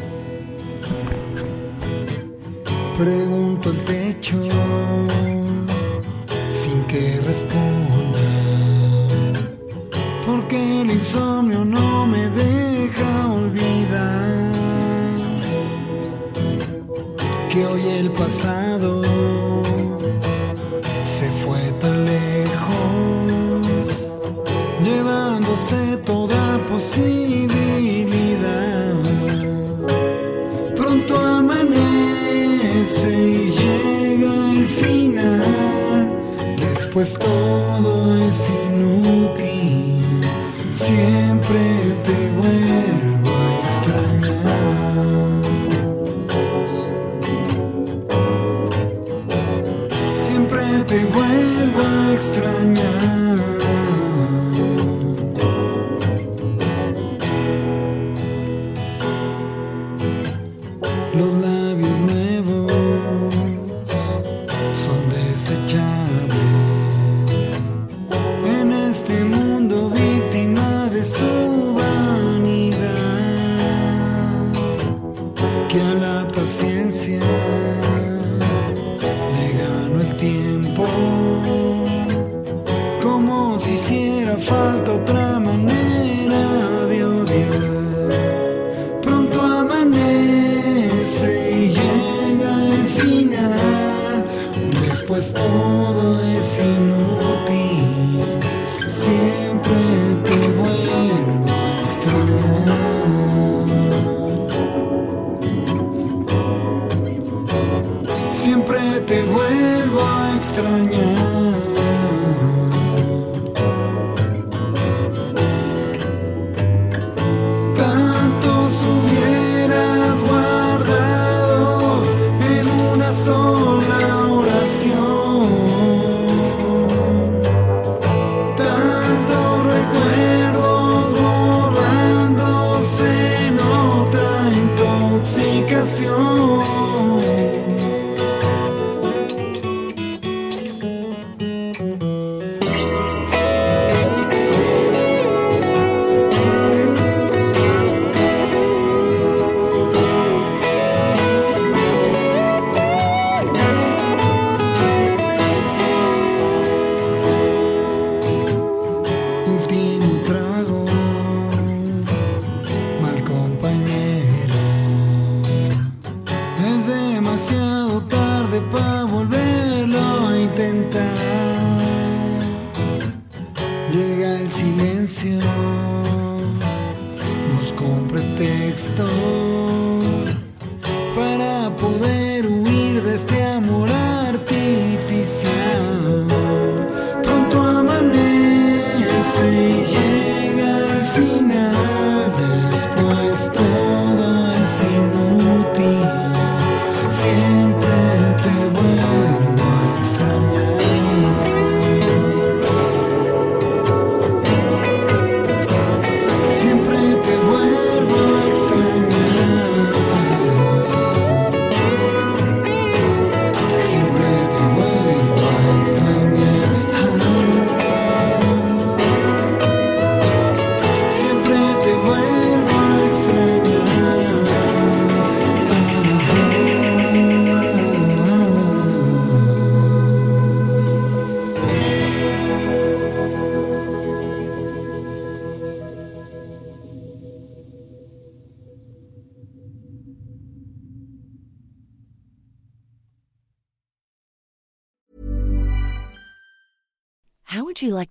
Pregunto al techo sin que responda. Porque el insomnio no me deja olvidar que hoy el pasado se fue tan lejos, llevándose toda posibilidad. Pronto amanece y llega el final. Después todo es inútil. Siempre te vuelvo a extrañar. Siempre te vuelvo a extrañar.